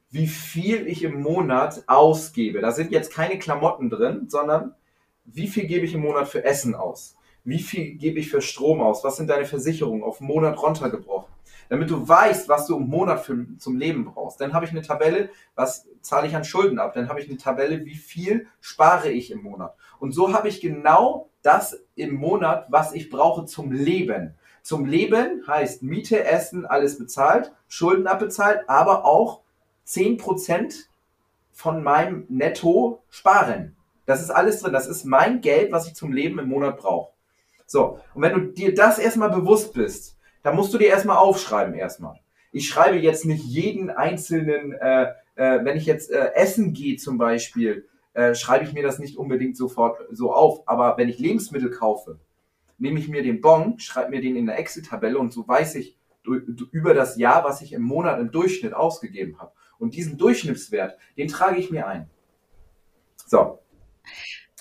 wie viel ich im Monat ausgebe. Da sind jetzt keine Klamotten drin, sondern wie viel gebe ich im Monat für Essen aus? Wie viel gebe ich für Strom aus? Was sind deine Versicherungen auf Monat runtergebrochen? Damit du weißt, was du im Monat für, zum Leben brauchst. Dann habe ich eine Tabelle, was zahle ich an Schulden ab. Dann habe ich eine Tabelle, wie viel spare ich im Monat. Und so habe ich genau das im Monat, was ich brauche zum Leben. Zum Leben heißt Miete, Essen, alles bezahlt, Schulden abbezahlt, aber auch 10% von meinem Netto sparen. Das ist alles drin. Das ist mein Geld, was ich zum Leben im Monat brauche. So, und wenn du dir das erstmal bewusst bist, dann musst du dir erstmal aufschreiben erstmal. Ich schreibe jetzt nicht jeden einzelnen, äh, äh, wenn ich jetzt äh, essen gehe zum Beispiel, äh, schreibe ich mir das nicht unbedingt sofort so auf. Aber wenn ich Lebensmittel kaufe, nehme ich mir den Bon, schreibe mir den in der Excel-Tabelle und so weiß ich über das Jahr, was ich im Monat im Durchschnitt ausgegeben habe. Und diesen Durchschnittswert, den trage ich mir ein. So.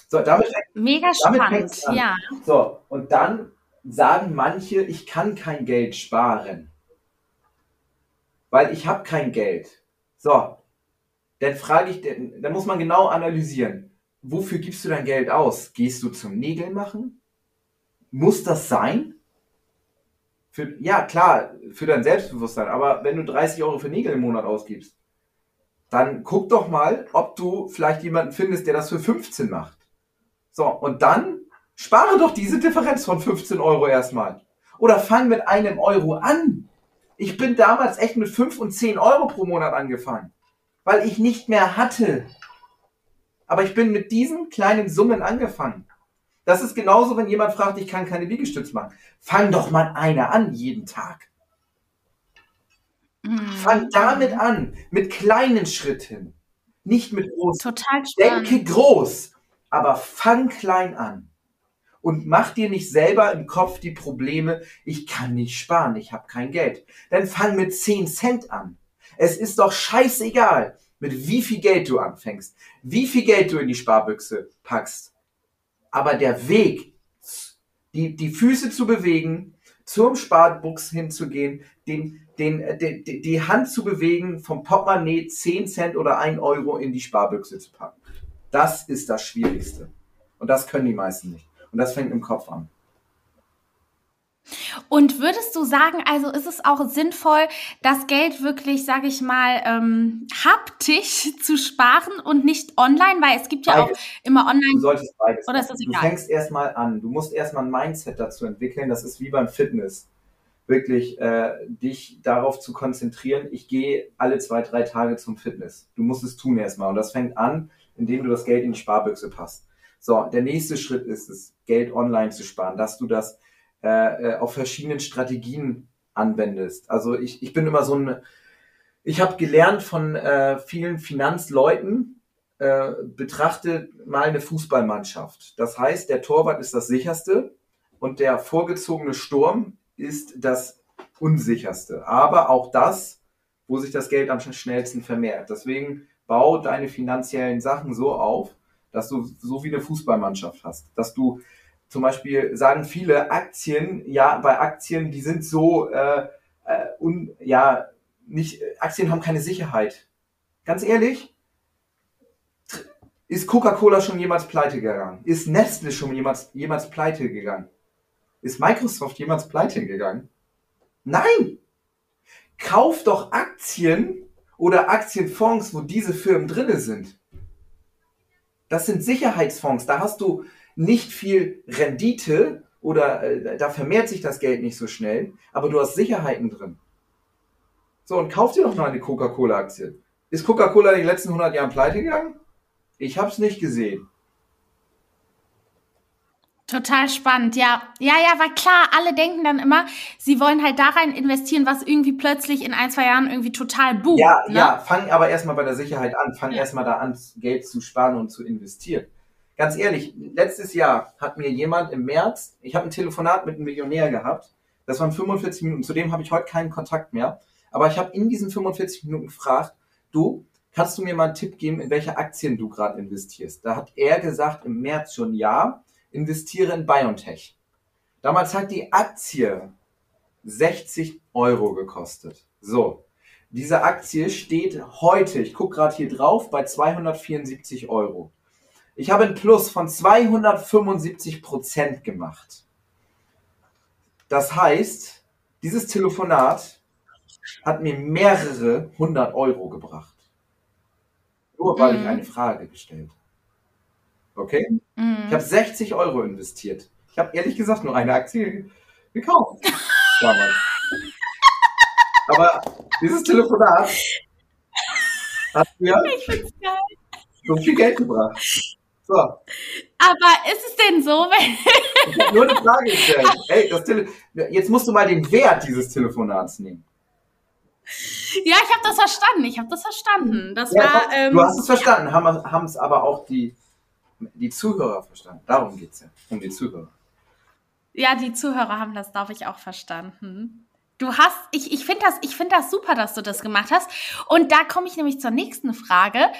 So, damit, Mega damit spannend, ja. So, und dann sagen manche, ich kann kein Geld sparen. Weil ich habe kein Geld. So, dann frage ich, dann muss man genau analysieren. Wofür gibst du dein Geld aus? Gehst du zum Nägeln machen? Muss das sein? Für, ja, klar, für dein Selbstbewusstsein. Aber wenn du 30 Euro für Nägel im Monat ausgibst, dann guck doch mal, ob du vielleicht jemanden findest, der das für 15 macht. So, und dann spare doch diese Differenz von 15 Euro erstmal. Oder fang mit einem Euro an. Ich bin damals echt mit 5 und 10 Euro pro Monat angefangen weil ich nicht mehr hatte. Aber ich bin mit diesen kleinen Summen angefangen. Das ist genauso, wenn jemand fragt, ich kann keine Liegestütz machen. Fang doch mal eine an, jeden Tag. Mhm. Fang damit an, mit kleinen Schritten. Nicht mit großen. Total spannend. Denke groß, aber fang klein an. Und mach dir nicht selber im Kopf die Probleme, ich kann nicht sparen, ich habe kein Geld. Dann fang mit 10 Cent an. Es ist doch scheißegal, mit wie viel Geld du anfängst, wie viel Geld du in die Sparbüchse packst. Aber der Weg, die, die Füße zu bewegen, zum Sparbuchs hinzugehen, den, den, die, die Hand zu bewegen, vom Portemonnaie 10 Cent oder 1 Euro in die Sparbüchse zu packen. Das ist das Schwierigste. Und das können die meisten nicht. Und das fängt im Kopf an. Und würdest du sagen, also ist es auch sinnvoll, das Geld wirklich, sage ich mal, ähm, haptisch zu sparen und nicht online, weil es gibt ja beides. auch immer online. Du solltest beides. Oder ist das egal? Du fängst erstmal an. Du musst erstmal ein Mindset dazu entwickeln. Das ist wie beim Fitness. Wirklich äh, dich darauf zu konzentrieren. Ich gehe alle zwei, drei Tage zum Fitness. Du musst es tun erstmal. Und das fängt an, indem du das Geld in die Sparbüchse passt. So, der nächste Schritt ist es, Geld online zu sparen, dass du das äh, äh, auf verschiedenen Strategien anwendest. Also ich, ich bin immer so ein, ich habe gelernt von äh, vielen Finanzleuten, äh, betrachte mal eine Fußballmannschaft. Das heißt, der Torwart ist das sicherste und der vorgezogene Sturm ist das unsicherste. Aber auch das, wo sich das Geld am schnellsten vermehrt. Deswegen bau deine finanziellen Sachen so auf, dass du so wie eine Fußballmannschaft hast, dass du zum Beispiel sagen viele Aktien, ja, bei Aktien, die sind so, äh, äh, un, ja, nicht, Aktien haben keine Sicherheit. Ganz ehrlich, ist Coca-Cola schon jemals pleite gegangen? Ist Nestle schon jemals, jemals pleite gegangen? Ist Microsoft jemals pleite gegangen? Nein! Kauf doch Aktien oder Aktienfonds, wo diese Firmen drinne sind. Das sind Sicherheitsfonds. Da hast du nicht viel Rendite oder äh, da vermehrt sich das Geld nicht so schnell, aber du hast Sicherheiten drin. So, und kauf dir doch mal eine Coca-Cola-Aktie. Ist Coca-Cola in den letzten 100 Jahren pleite gegangen? Ich habe es nicht gesehen. Total spannend, ja. Ja, ja, weil klar, alle denken dann immer, sie wollen halt da rein investieren, was irgendwie plötzlich in ein, zwei Jahren irgendwie total boomt. Ja, ne? ja, fang aber erstmal bei der Sicherheit an. Fang ja. erstmal da an, Geld zu sparen und zu investieren ganz ehrlich, letztes Jahr hat mir jemand im März, ich habe ein Telefonat mit einem Millionär gehabt, das waren 45 Minuten, zudem habe ich heute keinen Kontakt mehr, aber ich habe in diesen 45 Minuten gefragt, du, kannst du mir mal einen Tipp geben, in welche Aktien du gerade investierst? Da hat er gesagt, im März schon ja, investiere in BioNTech. Damals hat die Aktie 60 Euro gekostet. So, diese Aktie steht heute, ich gucke gerade hier drauf, bei 274 Euro. Ich habe ein Plus von 275 Prozent gemacht. Das heißt, dieses Telefonat hat mir mehrere hundert Euro gebracht. Nur weil mhm. ich eine Frage gestellt habe. Okay? Mhm. Ich habe 60 Euro investiert. Ich habe ehrlich gesagt nur eine Aktie gekauft. damals. Aber dieses Telefonat hat mir so viel Geld gebracht. So. Aber ist es denn so, wenn. Ich nur eine Frage gestellt. Ey, das Tele jetzt musst du mal den Wert dieses Telefonats nehmen. Ja, ich habe das verstanden. Ich habe das verstanden. Das Ja, war. Ähm, du hast es verstanden, haben es aber auch die, die Zuhörer verstanden. Darum geht's ja, um die Zuhörer. Ja, die Zuhörer haben das, glaube ich, auch verstanden. Du hast, ich, ich finde das, ich finde das super, dass du das gemacht hast. Und da komme ich nämlich zur nächsten Frage.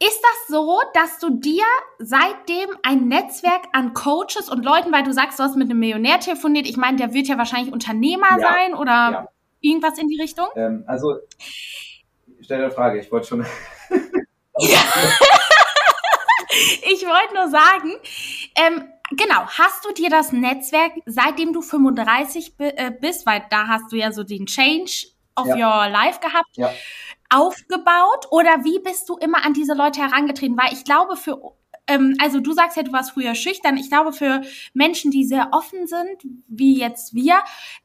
Ist das so, dass du dir seitdem ein Netzwerk an Coaches und Leuten, weil du sagst, du hast mit einem Millionär telefoniert, ich meine, der wird ja wahrscheinlich Unternehmer Ja, sein oder ja. irgendwas in die Richtung? Ähm, also, ich stelle eine Frage, ich wollte schon. Ich wollte nur sagen, ähm, genau, hast du dir das Netzwerk, seitdem du 35 bi- äh, bist, weil da hast du ja so den Change of Ja. your life gehabt, Ja. Aufgebaut oder wie bist du immer an diese Leute herangetreten? Weil ich glaube, für, ähm, also du sagst ja, du warst früher schüchtern. Ich glaube, für Menschen, die sehr offen sind, wie jetzt wir,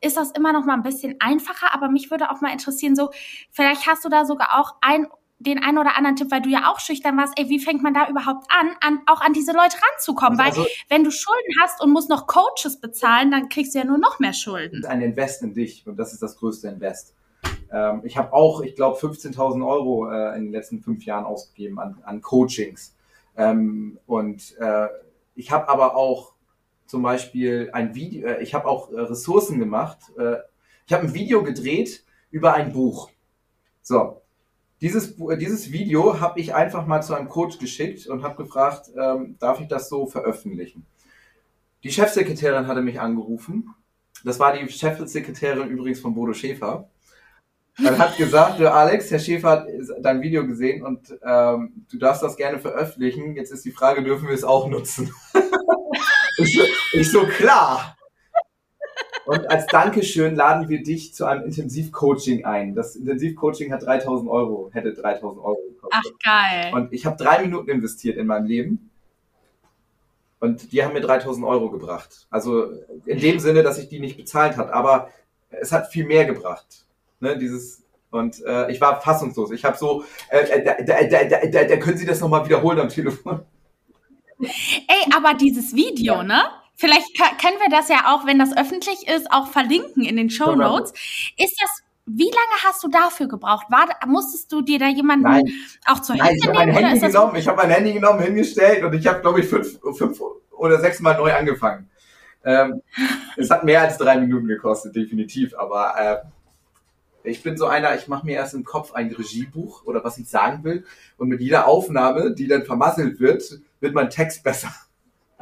ist das immer noch mal ein bisschen einfacher. Aber mich würde auch mal interessieren, so, vielleicht hast du da sogar auch ein den einen oder anderen Tipp, weil du ja auch schüchtern warst, ey, wie fängt man da überhaupt an, an auch an diese Leute ranzukommen? Also, weil wenn du Schulden hast und musst noch Coaches bezahlen, dann kriegst du ja nur noch mehr Schulden. ein Invest in dich und das ist das größte Invest. Ähm, ich habe auch, ich glaube, 15.000 Euro äh, in den letzten fünf Jahren ausgegeben an, an Coachings. Ähm, und äh, ich habe aber auch zum Beispiel ein Video, äh, ich habe auch äh, Ressourcen gemacht. Äh, ich habe ein Video gedreht über ein Buch. So, dieses, dieses Video habe ich einfach mal zu einem Coach geschickt und habe gefragt, ähm, darf ich das so veröffentlichen? Die Chefsekretärin hatte mich angerufen das war die Chefsekretärin übrigens von Bodo Schäfer. Dann hat gesagt, du Alex, Herr Schäfer hat dein Video gesehen und ähm, du darfst das gerne veröffentlichen. Jetzt ist die Frage, dürfen wir es auch nutzen? ich, so, ich so, klar. Und als Dankeschön laden wir dich zu einem Intensivcoaching ein. Das Intensivcoaching hat 3000 Euro, hätte 3000 Euro gekostet. Ach, geil. Und ich habe drei Minuten investiert in meinem Leben. Und die haben mir 3000 Euro gebracht. Also in dem Sinne, dass ich die nicht bezahlt hat. Aber es hat viel mehr gebracht. Ne, dieses, und äh, ich war fassungslos. Ich habe so, äh, äh, da, da, da, da, können Sie das nochmal wiederholen am Telefon. Ey, aber dieses Video, Ja. ne? Vielleicht können wir das ja auch, wenn das öffentlich ist, auch verlinken in den Show Notes. Ist das, wie lange hast du dafür gebraucht? War, musstest du dir da jemanden Nein. auch zur Nein, ich Hilfe habe mein nehmen Handy genommen, ich habe mein Handy genommen, hingestellt und ich habe, glaube ich, fünf, fünf oder sechs Mal neu angefangen. Ähm, es hat mehr als drei Minuten gekostet, definitiv, aber äh, ich bin so einer, ich mache mir erst im Kopf ein Regiebuch oder was ich sagen will und mit jeder Aufnahme, die dann vermasselt wird, wird mein Text besser.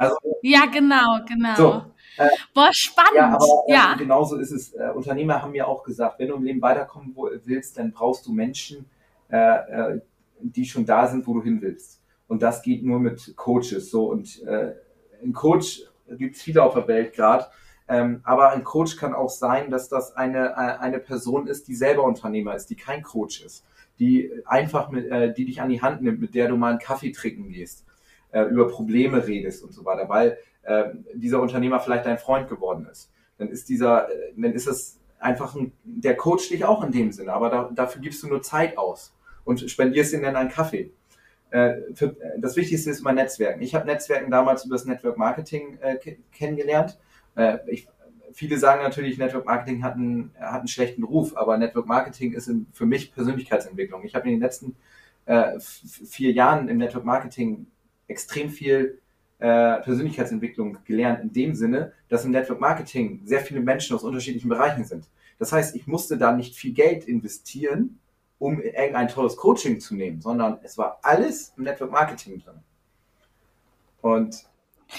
Also Ja, genau, genau. So, äh, Boah, spannend. ja, aber äh, ja. genauso ist es. Äh, Unternehmer haben mir auch gesagt, wenn du im Leben weiterkommen willst, dann brauchst du Menschen, äh, äh, die schon da sind, wo du hin willst. Und das geht nur mit Coaches. So und äh, ein Coach gibt es viele auf der Welt gerade. Ähm, aber ein Coach kann auch sein, dass das eine, äh, eine Person ist, die selber Unternehmer ist, die kein Coach ist, die einfach mit, äh, die dich an die Hand nimmt, mit der du mal einen Kaffee trinken gehst, äh, über Probleme redest und so weiter, weil äh, dieser Unternehmer vielleicht dein Freund geworden ist. Dann ist dieser, äh, dann ist es einfach ein, der Coach dich auch in dem Sinne, aber da, dafür gibst du nur Zeit aus und spendierst ihm dann einen Kaffee. Äh, das Wichtigste ist immer Netzwerken. Ich habe Netzwerken damals über das Network Marketing ke- kennengelernt. Äh, ich, viele sagen natürlich, Network Marketing hat einen, hat einen schlechten Ruf, aber Network Marketing ist in, für mich Persönlichkeitsentwicklung. Ich habe in den letzten äh, vier Jahren im Network Marketing extrem viel äh, Persönlichkeitsentwicklung gelernt, in dem Sinne, dass im Network Marketing sehr viele Menschen aus unterschiedlichen Bereichen sind. Das heißt, ich musste da nicht viel Geld investieren, um irgendein tolles Coaching zu nehmen, sondern es war alles im Network Marketing drin. Und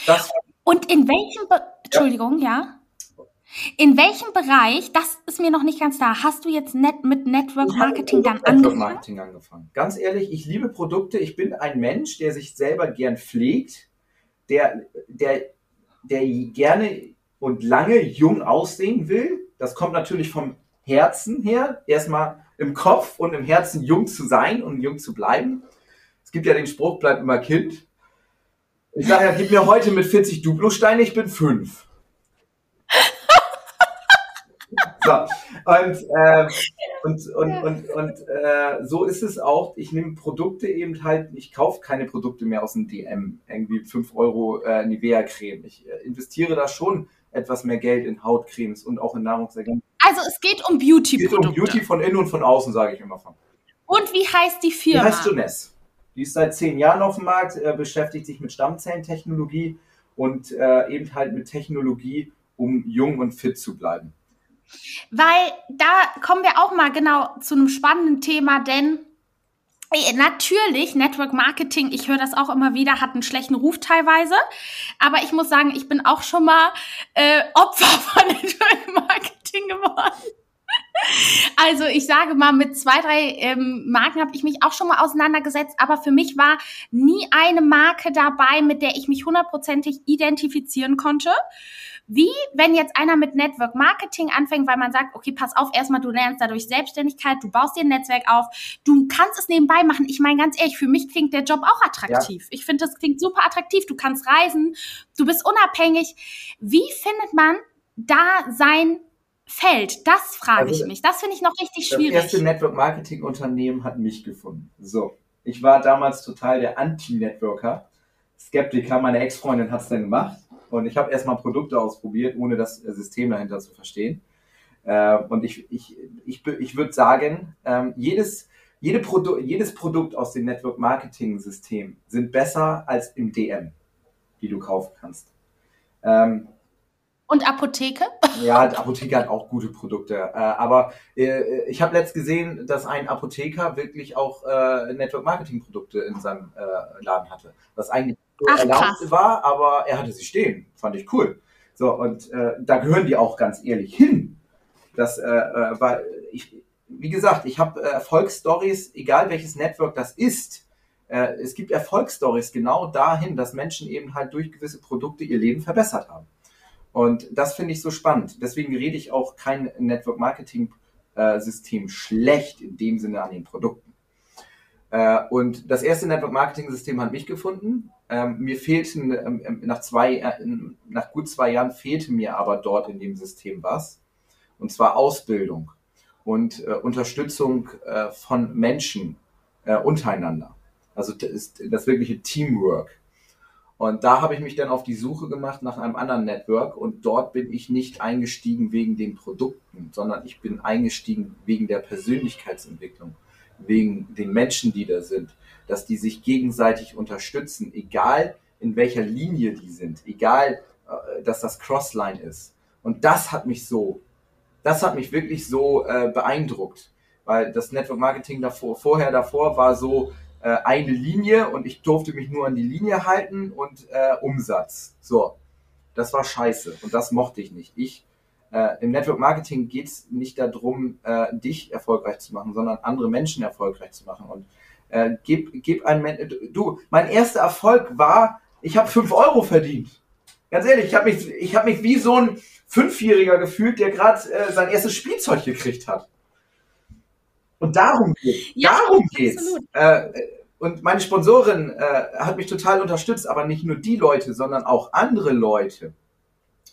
das Und in welchem, Be Entschuldigung, ja. In welchem Bereich, das ist mir noch nicht ganz da, hast du jetzt net mit Network Marketing dann Network angefangen? Marketing angefangen. Ganz ehrlich, ich liebe Produkte. Ich bin ein Mensch, der sich selber gern pflegt, der, der, der gerne und lange jung aussehen will. Das kommt natürlich vom Herzen her. Erstmal im Kopf und im Herzen jung zu sein und jung zu bleiben. Es gibt ja den Spruch, bleib immer Kind. Ich sage ja, gib mir heute mit 40 Duplosteine, ich bin fünf. So, und ähm, Und, und, und, und äh, so ist es auch. Ich nehme Produkte eben halt, ich kaufe keine Produkte mehr aus dem DM. Irgendwie 5 Euro äh, Nivea-Creme. Ich äh, investiere da schon etwas mehr Geld in Hautcremes und auch in Nahrungsergänzungen. Also es geht um Beauty-Produkte. Es geht um Beauty von innen und von außen, sage ich immer von. Und wie heißt die Firma? Die heißt Jeunesse. Die ist seit zehn Jahren auf dem Markt, äh, beschäftigt sich mit Stammzellentechnologie und äh, eben halt mit Technologie, um jung und fit zu bleiben. Weil da kommen wir auch mal genau zu einem spannenden Thema, denn äh, Natürlich, Network Marketing, ich höre das auch immer wieder, hat einen schlechten Ruf teilweise. Aber ich muss sagen, ich bin auch schon mal äh, Opfer von Network Marketing geworden. Also ich sage mal, mit zwei, drei ähm, Marken habe ich mich auch schon mal auseinandergesetzt, aber für mich war nie eine Marke dabei, mit der ich mich hundertprozentig identifizieren konnte. Wie, wenn jetzt einer mit Network Marketing anfängt, weil man sagt, okay, pass auf, erstmal, du lernst dadurch Selbstständigkeit, du baust dir ein Netzwerk auf, du kannst es nebenbei machen. Ich meine, ganz ehrlich, für mich klingt der Job auch attraktiv. Ja. Ich finde, das klingt super attraktiv. Du kannst reisen, du bist unabhängig. Wie findet man da sein Feld? Das frage also, ich mich. Das finde ich noch richtig schwierig. Das erste Network Marketing Unternehmen hat mich gefunden. So. Ich war damals total der Anti-Networker. Skeptiker, meine Ex-Freundin hat es dann gemacht und ich habe erstmal Produkte ausprobiert, ohne das System dahinter zu verstehen. Äh, und ich, ich, ich, ich würde sagen, ähm, jedes, jede Produ jedes Produkt aus dem Network Marketing System sind besser als im DM, die du kaufen kannst. Und Apotheke? Ja, Apotheke hat auch gute Produkte. Äh, aber äh, ich habe letzt gesehen, dass ein Apotheker wirklich auch äh, Network Marketing Produkte in seinem äh, Laden hatte. Was eigentlich Ach, erlaubt krass. war, aber er hatte sie stehen. Fand ich cool. So, und äh, da gehören die auch ganz ehrlich hin. Das, äh, äh, weil ich, wie gesagt, ich habe äh, Erfolgsstories, egal welches Network das ist. Äh, es gibt Erfolgsstories genau dahin, dass Menschen eben halt durch gewisse Produkte ihr Leben verbessert haben. Und das finde ich so spannend. Deswegen rede ich auch kein Network Marketing äh, System schlecht in dem Sinne an den Produkten. Äh, und das erste Network Marketing System hat mich gefunden. Ähm, mir fehlten ähm, ähm, nach zwei, äh, nach gut zwei Jahren fehlte mir aber dort in dem System was. Und zwar Ausbildung und Unterstützung von Menschen untereinander. Also das, das wirkliche Teamwork. Und da habe ich mich dann auf die Suche gemacht nach einem anderen Network und dort bin ich nicht eingestiegen wegen den Produkten, sondern ich bin eingestiegen wegen der Persönlichkeitsentwicklung wegen den Menschen, die da sind, dass die sich gegenseitig unterstützen, egal in welcher Linie die sind, egal, äh, dass das Crossline ist. Und das hat mich so, das hat mich wirklich so äh, beeindruckt, weil das Network Marketing davor, vorher davor war so äh, eine Linie und ich durfte mich nur an die Linie halten und äh, Umsatz. So, das war scheiße und das mochte ich nicht. Ich äh, Im Network Marketing geht es nicht darum, äh, dich erfolgreich zu machen, sondern andere Menschen erfolgreich zu machen. Und äh, gib, gib ein Men du, mein erster Erfolg war, ich habe fünf Euro verdient. Ganz ehrlich, ich habe mich, ich hab mich wie so ein Fünfjähriger gefühlt, der gerade äh, sein erstes Spielzeug gekriegt hat. Und darum geht's. Ja, darum geht's. Äh, und meine Sponsorin äh, hat mich total unterstützt, aber nicht nur die Leute, sondern auch andere Leute.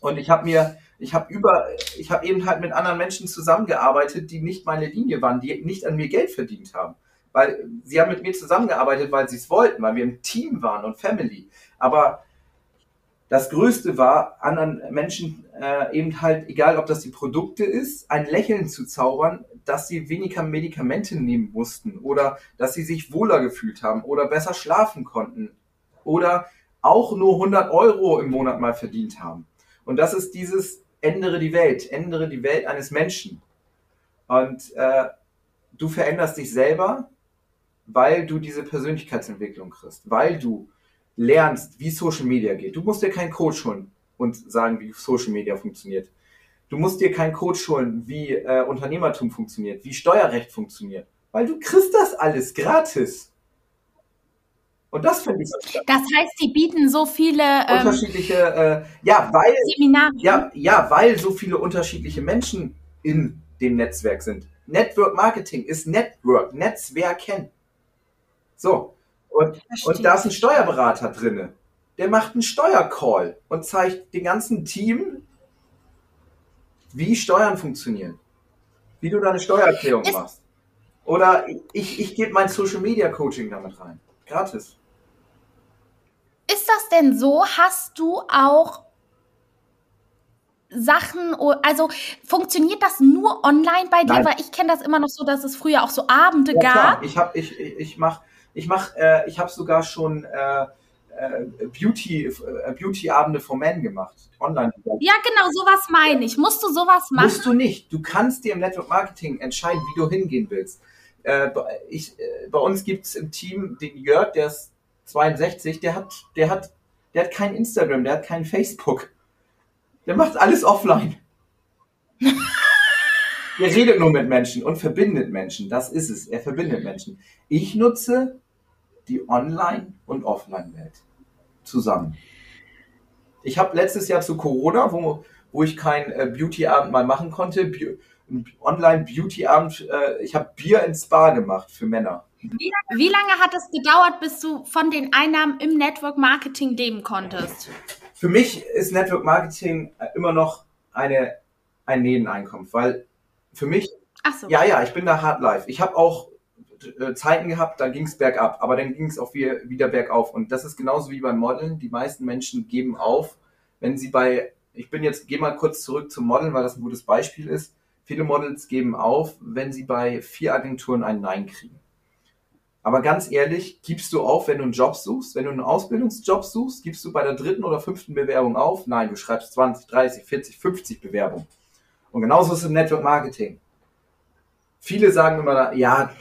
Und ich habe mir ich habe über, ich habe eben halt mit anderen Menschen zusammengearbeitet, die nicht meine Linie waren, die nicht an mir Geld verdient haben. Weil sie haben mit mir zusammengearbeitet, weil sie es wollten, weil wir im Team waren und Family. Aber das Größte war, anderen Menschen äh, eben halt, egal ob das die Produkte ist, ein Lächeln zu zaubern, dass sie weniger Medikamente nehmen mussten oder dass sie sich wohler gefühlt haben oder besser schlafen konnten oder auch nur 100 Euro im Monat mal verdient haben. Und das ist dieses ändere die Welt, ändere die Welt eines Menschen. Und äh, du veränderst dich selber, weil du diese Persönlichkeitsentwicklung kriegst, weil du lernst, wie Social Media geht. Du musst dir keinen Coach holen und sagen, wie Social Media funktioniert. Du musst dir keinen Coach holen, wie äh, Unternehmertum funktioniert, wie Steuerrecht funktioniert, weil du kriegst das alles gratis. Und das finde ich. So das heißt, sie bieten so viele ähm, unterschiedliche, äh, ja, weil Seminare. Ja, ja, weil so viele unterschiedliche Menschen in dem Netzwerk sind. Network Marketing ist Network, Netzwerken. So. Und, und da ist ein Steuerberater drinne. Der macht einen Steuercall und zeigt dem ganzen Team, wie Steuern funktionieren. Wie du deine Steuererklärung ist machst. Oder ich, ich gebe mein Social Media Coaching damit rein. Gratis. Ist das denn so? Hast du auch Sachen, also funktioniert das nur online bei dir? Nein. Weil ich kenne das immer noch so, dass es früher auch so Abende ja, gab. Klar. Ich habe ich, ich mach, ich mach, äh, ich habe sogar schon äh, äh, Beauty, äh, Beauty-Abende for Men gemacht. Online. Ja, genau, sowas meine ich. Musst du sowas machen? Musst du nicht. Du kannst dir im Network Marketing entscheiden, wie du hingehen willst. Äh, ich, äh, bei uns gibt es im Team den Jörg, der ist 62, der hat, der hat, der hat kein Instagram, der hat kein Facebook. Der macht alles offline. Der redet nur mit Menschen und verbindet Menschen. Das ist es. Er verbindet Menschen. Ich nutze die Online- und Offline-Welt zusammen. Ich habe letztes Jahr zu Corona, wo, wo ich kein äh, Beauty-Abend mal machen konnte, Online-Beauty-Abend, äh, ich habe Bier ins Bar gemacht für Männer. Wie, wie, lange hat es gedauert, bis du von den Einnahmen im Network Marketing leben konntest? Für mich ist Network Marketing äh, immer noch eine, ein Nebeneinkommen, weil für mich, Ach so. ja, ja, ich bin da hard life. Ich habe auch Zeiten gehabt, da ging es bergab, aber dann ging es auch wieder, bergauf. Und das ist genauso wie beim Modeln. Die meisten Menschen geben auf, wenn sie bei, ich bin jetzt, gehe mal kurz zurück zum Modeln, weil das ein gutes Beispiel ist. Viele Models geben auf, wenn sie bei vier Agenturen ein Nein kriegen. Aber ganz ehrlich, gibst du auf, wenn du einen Job suchst, wenn du einen Ausbildungsjob suchst, gibst du bei der dritten oder fünften Bewerbung auf? Nein, du schreibst 20, 30, 40, 50 Bewerbungen. Und genauso ist es im Network Marketing. Viele sagen immer, ja,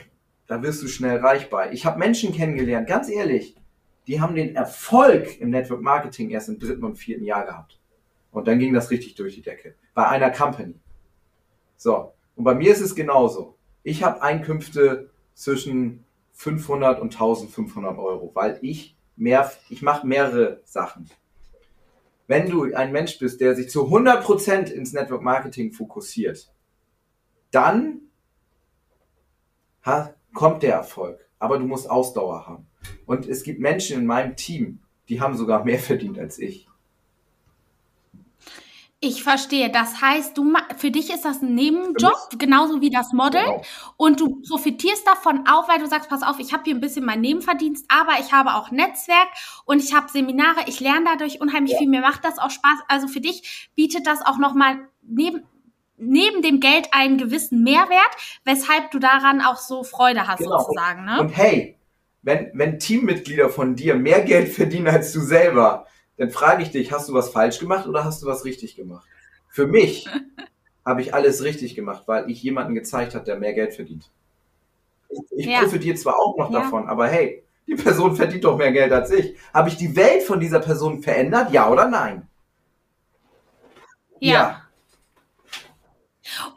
da wirst du schnell reich bei. Ich habe Menschen kennengelernt, ganz ehrlich, die haben den Erfolg im Network Marketing erst im dritten und vierten Jahr gehabt. Und dann ging das richtig durch die Decke. Bei einer Company. So. Und bei mir ist es genauso. Ich habe Einkünfte zwischen 500 und 1500 Euro, weil ich mehr, ich mache mehrere Sachen. Wenn du ein Mensch bist, der sich zu 100% ins Network Marketing fokussiert, dann kommt der Erfolg. Aber du musst Ausdauer haben. Und es gibt Menschen in meinem Team, die haben sogar mehr verdient als ich. Ich verstehe. Das heißt, du für dich ist das ein Nebenjob, genauso wie das Model. Genau. Und du profitierst davon auch, weil du sagst, pass auf, ich habe hier ein bisschen mein Nebenverdienst, aber ich habe auch Netzwerk und ich habe Seminare, ich lerne dadurch unheimlich ja. viel. Mir macht das auch Spaß. Also für dich bietet das auch nochmal neben, neben dem Geld einen gewissen Mehrwert, weshalb du daran auch so Freude hast, genau. sozusagen. Ne? Und hey, wenn, wenn Teammitglieder von dir mehr Geld verdienen als du selber, dann frage ich dich, hast du was falsch gemacht oder hast du was richtig gemacht? Für mich habe ich alles richtig gemacht, weil ich jemanden gezeigt habe, der mehr Geld verdient. Ich, ich ja. profitiere zwar auch noch ja. davon, aber hey, die Person verdient doch mehr Geld als ich. Habe ich die Welt von dieser Person verändert? Ja oder nein? Ja. ja.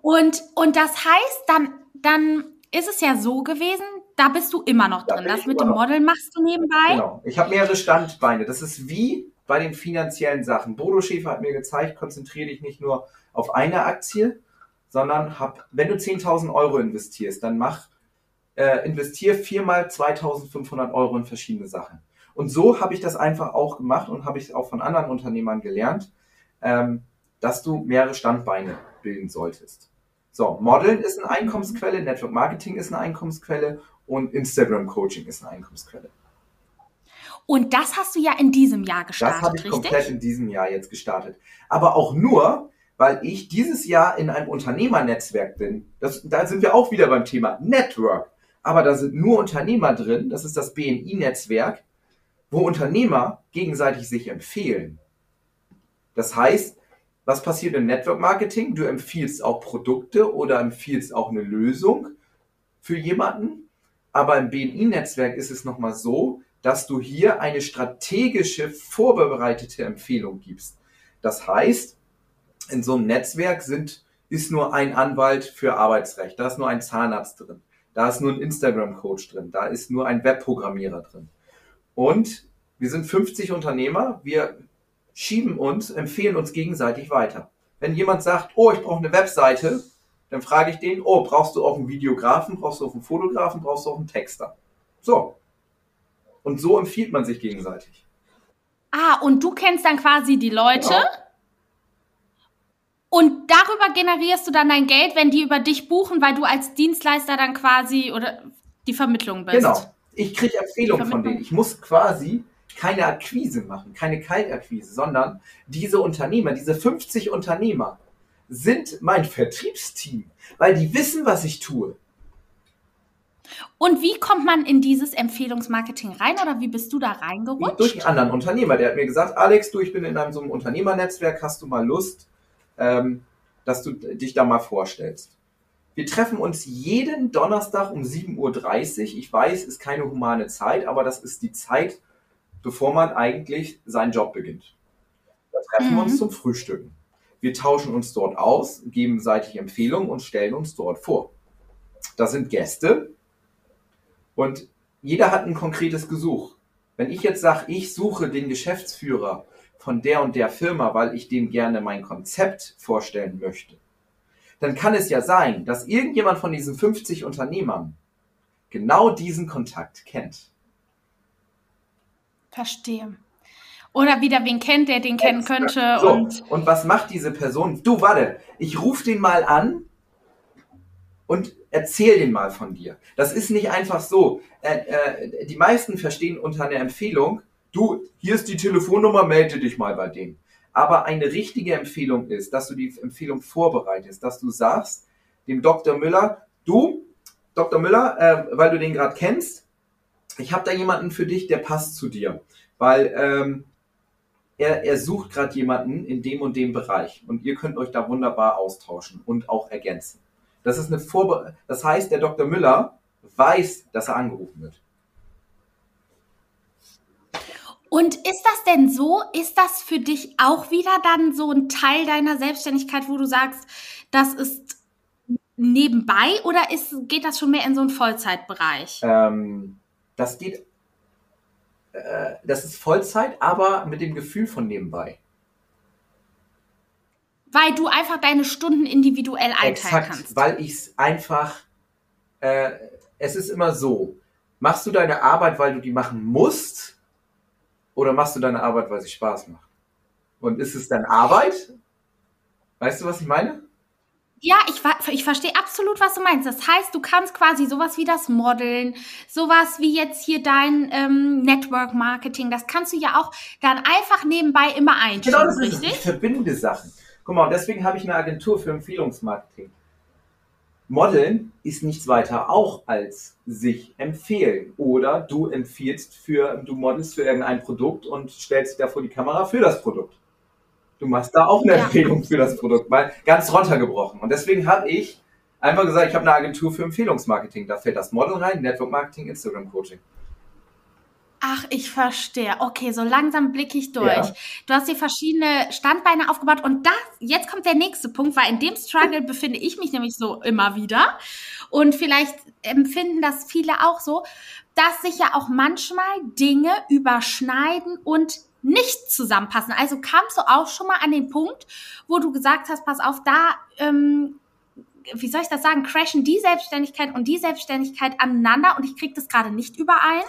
Und, und das heißt, dann, dann ist es ja so gewesen, da bist du immer noch drin. Das mit dem Model machst du nebenbei. Genau. Ich habe mehrere Standbeine. Das ist wie bei den finanziellen Sachen. Bodo Schäfer hat mir gezeigt, konzentriere dich nicht nur auf eine Aktie, sondern hab, wenn du 10.000 Euro investierst, dann mach, äh, investier viermal 2.500 Euro in verschiedene Sachen. Und so habe ich das einfach auch gemacht und habe ich auch von anderen Unternehmern gelernt, ähm, dass du mehrere Standbeine bilden solltest. So, Modeln ist eine Einkommensquelle, Network Marketing ist eine Einkommensquelle und Instagram Coaching ist eine Einkommensquelle. Und das hast du ja in diesem Jahr gestartet. Das habe ich richtig? komplett in diesem Jahr jetzt gestartet. Aber auch nur, weil ich dieses Jahr in einem Unternehmernetzwerk bin. Das, da sind wir auch wieder beim Thema Network. Aber da sind nur Unternehmer drin. Das ist das BNI-Netzwerk, wo Unternehmer gegenseitig sich empfehlen. Das heißt, was passiert im Network Marketing? Du empfiehlst auch Produkte oder empfiehlst auch eine Lösung für jemanden. Aber im BNI-Netzwerk ist es nochmal so, dass du hier eine strategische, vorbereitete Empfehlung gibst. Das heißt, in so einem Netzwerk sind, ist nur ein Anwalt für Arbeitsrecht, da ist nur ein Zahnarzt drin, da ist nur ein Instagram-Coach drin, da ist nur ein Webprogrammierer drin. Und wir sind 50 Unternehmer, wir schieben uns, empfehlen uns gegenseitig weiter. Wenn jemand sagt, oh, ich brauche eine Webseite, dann frage ich den, oh, brauchst du auch einen Videografen, brauchst du auch einen Fotografen, brauchst du auch einen Texter. So, und so empfiehlt man sich gegenseitig. Ah, und du kennst dann quasi die Leute. Genau. Und darüber generierst du dann dein Geld, wenn die über dich buchen, weil du als Dienstleister dann quasi oder die Vermittlung bist. Genau. Ich kriege Empfehlungen von denen. Ich muss quasi keine Akquise machen, keine Kaltakquise, sondern diese Unternehmer, diese 50 Unternehmer sind mein Vertriebsteam, weil die wissen, was ich tue. Und wie kommt man in dieses Empfehlungsmarketing rein oder wie bist du da reingerutscht? Durch einen anderen Unternehmer. Der hat mir gesagt, Alex, du, ich bin in einem so einem Unternehmernetzwerk, hast du mal Lust, ähm, dass du dich da mal vorstellst? Wir treffen uns jeden Donnerstag um 7.30 Uhr. Ich weiß, ist keine humane Zeit, aber das ist die Zeit, bevor man eigentlich seinen Job beginnt. Da treffen mhm. wir uns mhm. zum Frühstücken. Wir tauschen uns dort aus, geben seitig Empfehlungen und stellen uns dort vor. Das sind Gäste und jeder hat ein konkretes Gesuch. Wenn ich jetzt sage, ich suche den Geschäftsführer von der und der Firma, weil ich dem gerne mein Konzept vorstellen möchte, dann kann es ja sein, dass irgendjemand von diesen 50 Unternehmern genau diesen Kontakt kennt. Verstehe. Oder wieder wen kennt, der den kennen könnte. So, und, und was macht diese Person? Du, warte, ich rufe den mal an und erzähl den mal von dir. Das ist nicht einfach so. Äh, äh, die meisten verstehen unter einer Empfehlung, du, hier ist die Telefonnummer, melde dich mal bei dem. Aber eine richtige Empfehlung ist, dass du die Empfehlung vorbereitest, dass du sagst, dem Dr. Müller, du, Dr. Müller, äh, weil du den gerade kennst, ich habe da jemanden für dich, der passt zu dir. Weil ähm, er, er sucht gerade jemanden in dem und dem Bereich. Und ihr könnt euch da wunderbar austauschen und auch ergänzen. Das ist eine Vorbe das heißt, der Dr. Müller weiß, dass er angerufen wird. Und ist das denn so? Ist das für dich auch wieder dann so ein Teil deiner Selbstständigkeit, wo du sagst, das ist nebenbei oder ist, geht das schon mehr in so einen Vollzeitbereich? Ähm, das geht, äh, das ist Vollzeit, aber mit dem Gefühl von nebenbei. Weil du einfach deine Stunden individuell einteilen Exakt, kannst. Weil ich es einfach, äh, es ist immer so, machst du deine Arbeit, weil du die machen musst, oder machst du deine Arbeit, weil sie Spaß macht? Und ist es dann Arbeit? Weißt du, was ich meine? Ja, ich, ich verstehe absolut, was du meinst. Das heißt, du kannst quasi sowas wie das Modeln, sowas wie jetzt hier dein ähm, Network Marketing, das kannst du ja auch dann einfach nebenbei immer einschieben, genau, das richtig? Ist, ich verbinde Sachen. Guck mal, und deswegen habe ich eine Agentur für Empfehlungsmarketing. Modeln ist nichts weiter auch als sich empfehlen. Oder du empfiehlst für, du modelst für irgendein Produkt und stellst dich da vor die Kamera für das Produkt. Du machst da auch eine ja. Empfehlung für das Produkt, mal ganz runtergebrochen. Und deswegen habe ich einfach gesagt, ich habe eine Agentur für Empfehlungsmarketing. Da fällt das Model rein, Network Marketing, Instagram Coaching. Ach, ich verstehe. Okay, so langsam blicke ich durch. Ja. Du hast hier verschiedene Standbeine aufgebaut und das, jetzt kommt der nächste Punkt, weil in dem Struggle befinde ich mich nämlich so immer wieder. Und vielleicht empfinden das viele auch so, dass sich ja auch manchmal Dinge überschneiden und nicht zusammenpassen. Also kamst du auch schon mal an den Punkt, wo du gesagt hast, pass auf, da, ähm, wie soll ich das sagen, crashen die Selbstständigkeit und die Selbstständigkeit aneinander und ich kriege das gerade nicht überein?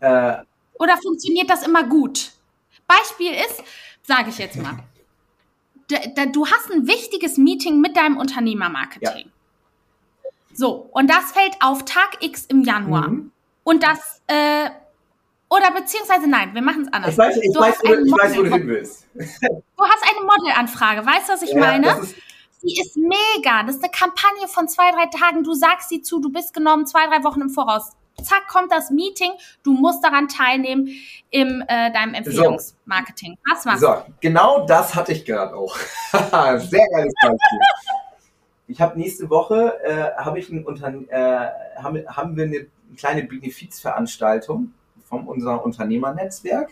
Äh, Oder funktioniert das immer gut? Beispiel ist, sage ich jetzt mal, du hast ein wichtiges Meeting mit deinem Unternehmermarketing. Ja. So, und das fällt auf Tag X im Januar. Mhm. Und das, äh, oder beziehungsweise nein, wir machen es anders. Ich weiß, ich du weiß, wo, ich weiß, wo du hin willst. Du hast eine Modelanfrage, weißt du, was ich ja, meine? Die ist mega. Das ist eine Kampagne von zwei, drei Tagen. Du sagst sie zu, du bist genommen zwei, drei Wochen im Voraus zack, kommt das Meeting, du musst daran teilnehmen in äh, deinem Empfehlungsmarketing. Was machst so, genau das hatte ich gerade auch. Sehr geiles Beispiel. ich habe nächste Woche äh, habe ich ein Unterne äh, haben, haben wir eine kleine Benefizveranstaltung von unserem Unternehmernetzwerk,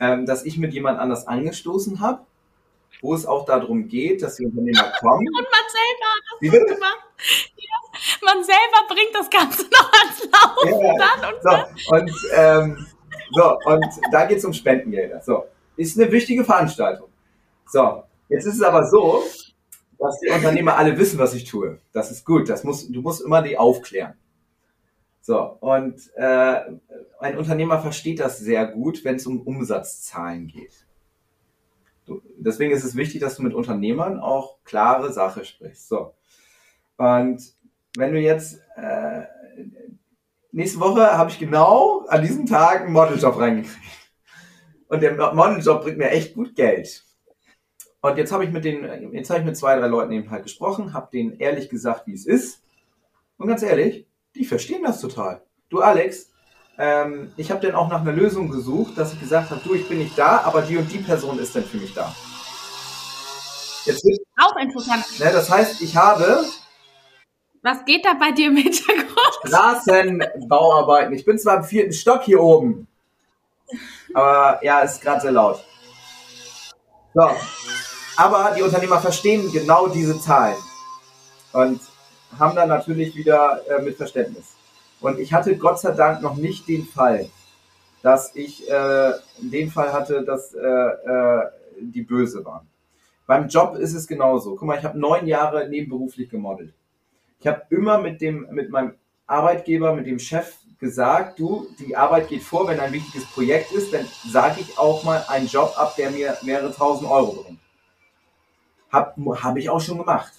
ähm, das ich mit jemand anders angestoßen habe, wo es auch darum geht, dass die Unternehmer kommen. Und Marcel hat das gemacht. Ja man selber bringt das Ganze noch ans Laufen ja, dann. Und, so, und, ähm, so, und da geht es um Spendengelder. So, ist eine wichtige Veranstaltung. So, jetzt ist es aber so, dass die Unternehmer alle wissen, was ich tue. Das ist gut. Das muss, du musst immer die aufklären. So, und äh, ein Unternehmer versteht das sehr gut, wenn es um Umsatzzahlen geht. Du, deswegen ist es wichtig, dass du mit Unternehmern auch klare Sache sprichst. So. Und wenn du jetzt äh, nächste Woche habe ich genau an diesem Tag einen Modeljob reingekriegt. Und der Modeljob bringt mir echt gut Geld. Und jetzt habe ich mit den, jetzt habe ich mit zwei, drei Leuten eben halt gesprochen, habe denen ehrlich gesagt, wie es ist. Und ganz ehrlich, die verstehen das total. Du Alex, ähm, ich habe dann auch nach einer Lösung gesucht, dass ich gesagt habe, du, ich bin nicht da, aber die und die Person ist dann für mich da. Jetzt wird, auch interessant. Ne, das heißt, ich habe was geht da bei dir im Hintergrund? Straßenbauarbeiten. Ich bin zwar im vierten Stock hier oben, aber ja, ist gerade sehr laut. So. Aber die Unternehmer verstehen genau diese Zahlen und haben dann natürlich wieder äh, mit Verständnis. Und ich hatte Gott sei Dank noch nicht den Fall, dass ich äh, den Fall hatte, dass äh, äh, die böse waren. Beim Job ist es genauso. Guck mal, ich habe neun Jahre nebenberuflich gemodelt. Ich habe immer mit dem, mit meinem Arbeitgeber, mit dem Chef gesagt, du, die Arbeit geht vor, wenn ein wichtiges Projekt ist, dann sage ich auch mal einen Job ab, der mir mehrere tausend Euro bringt. Habe hab ich auch schon gemacht.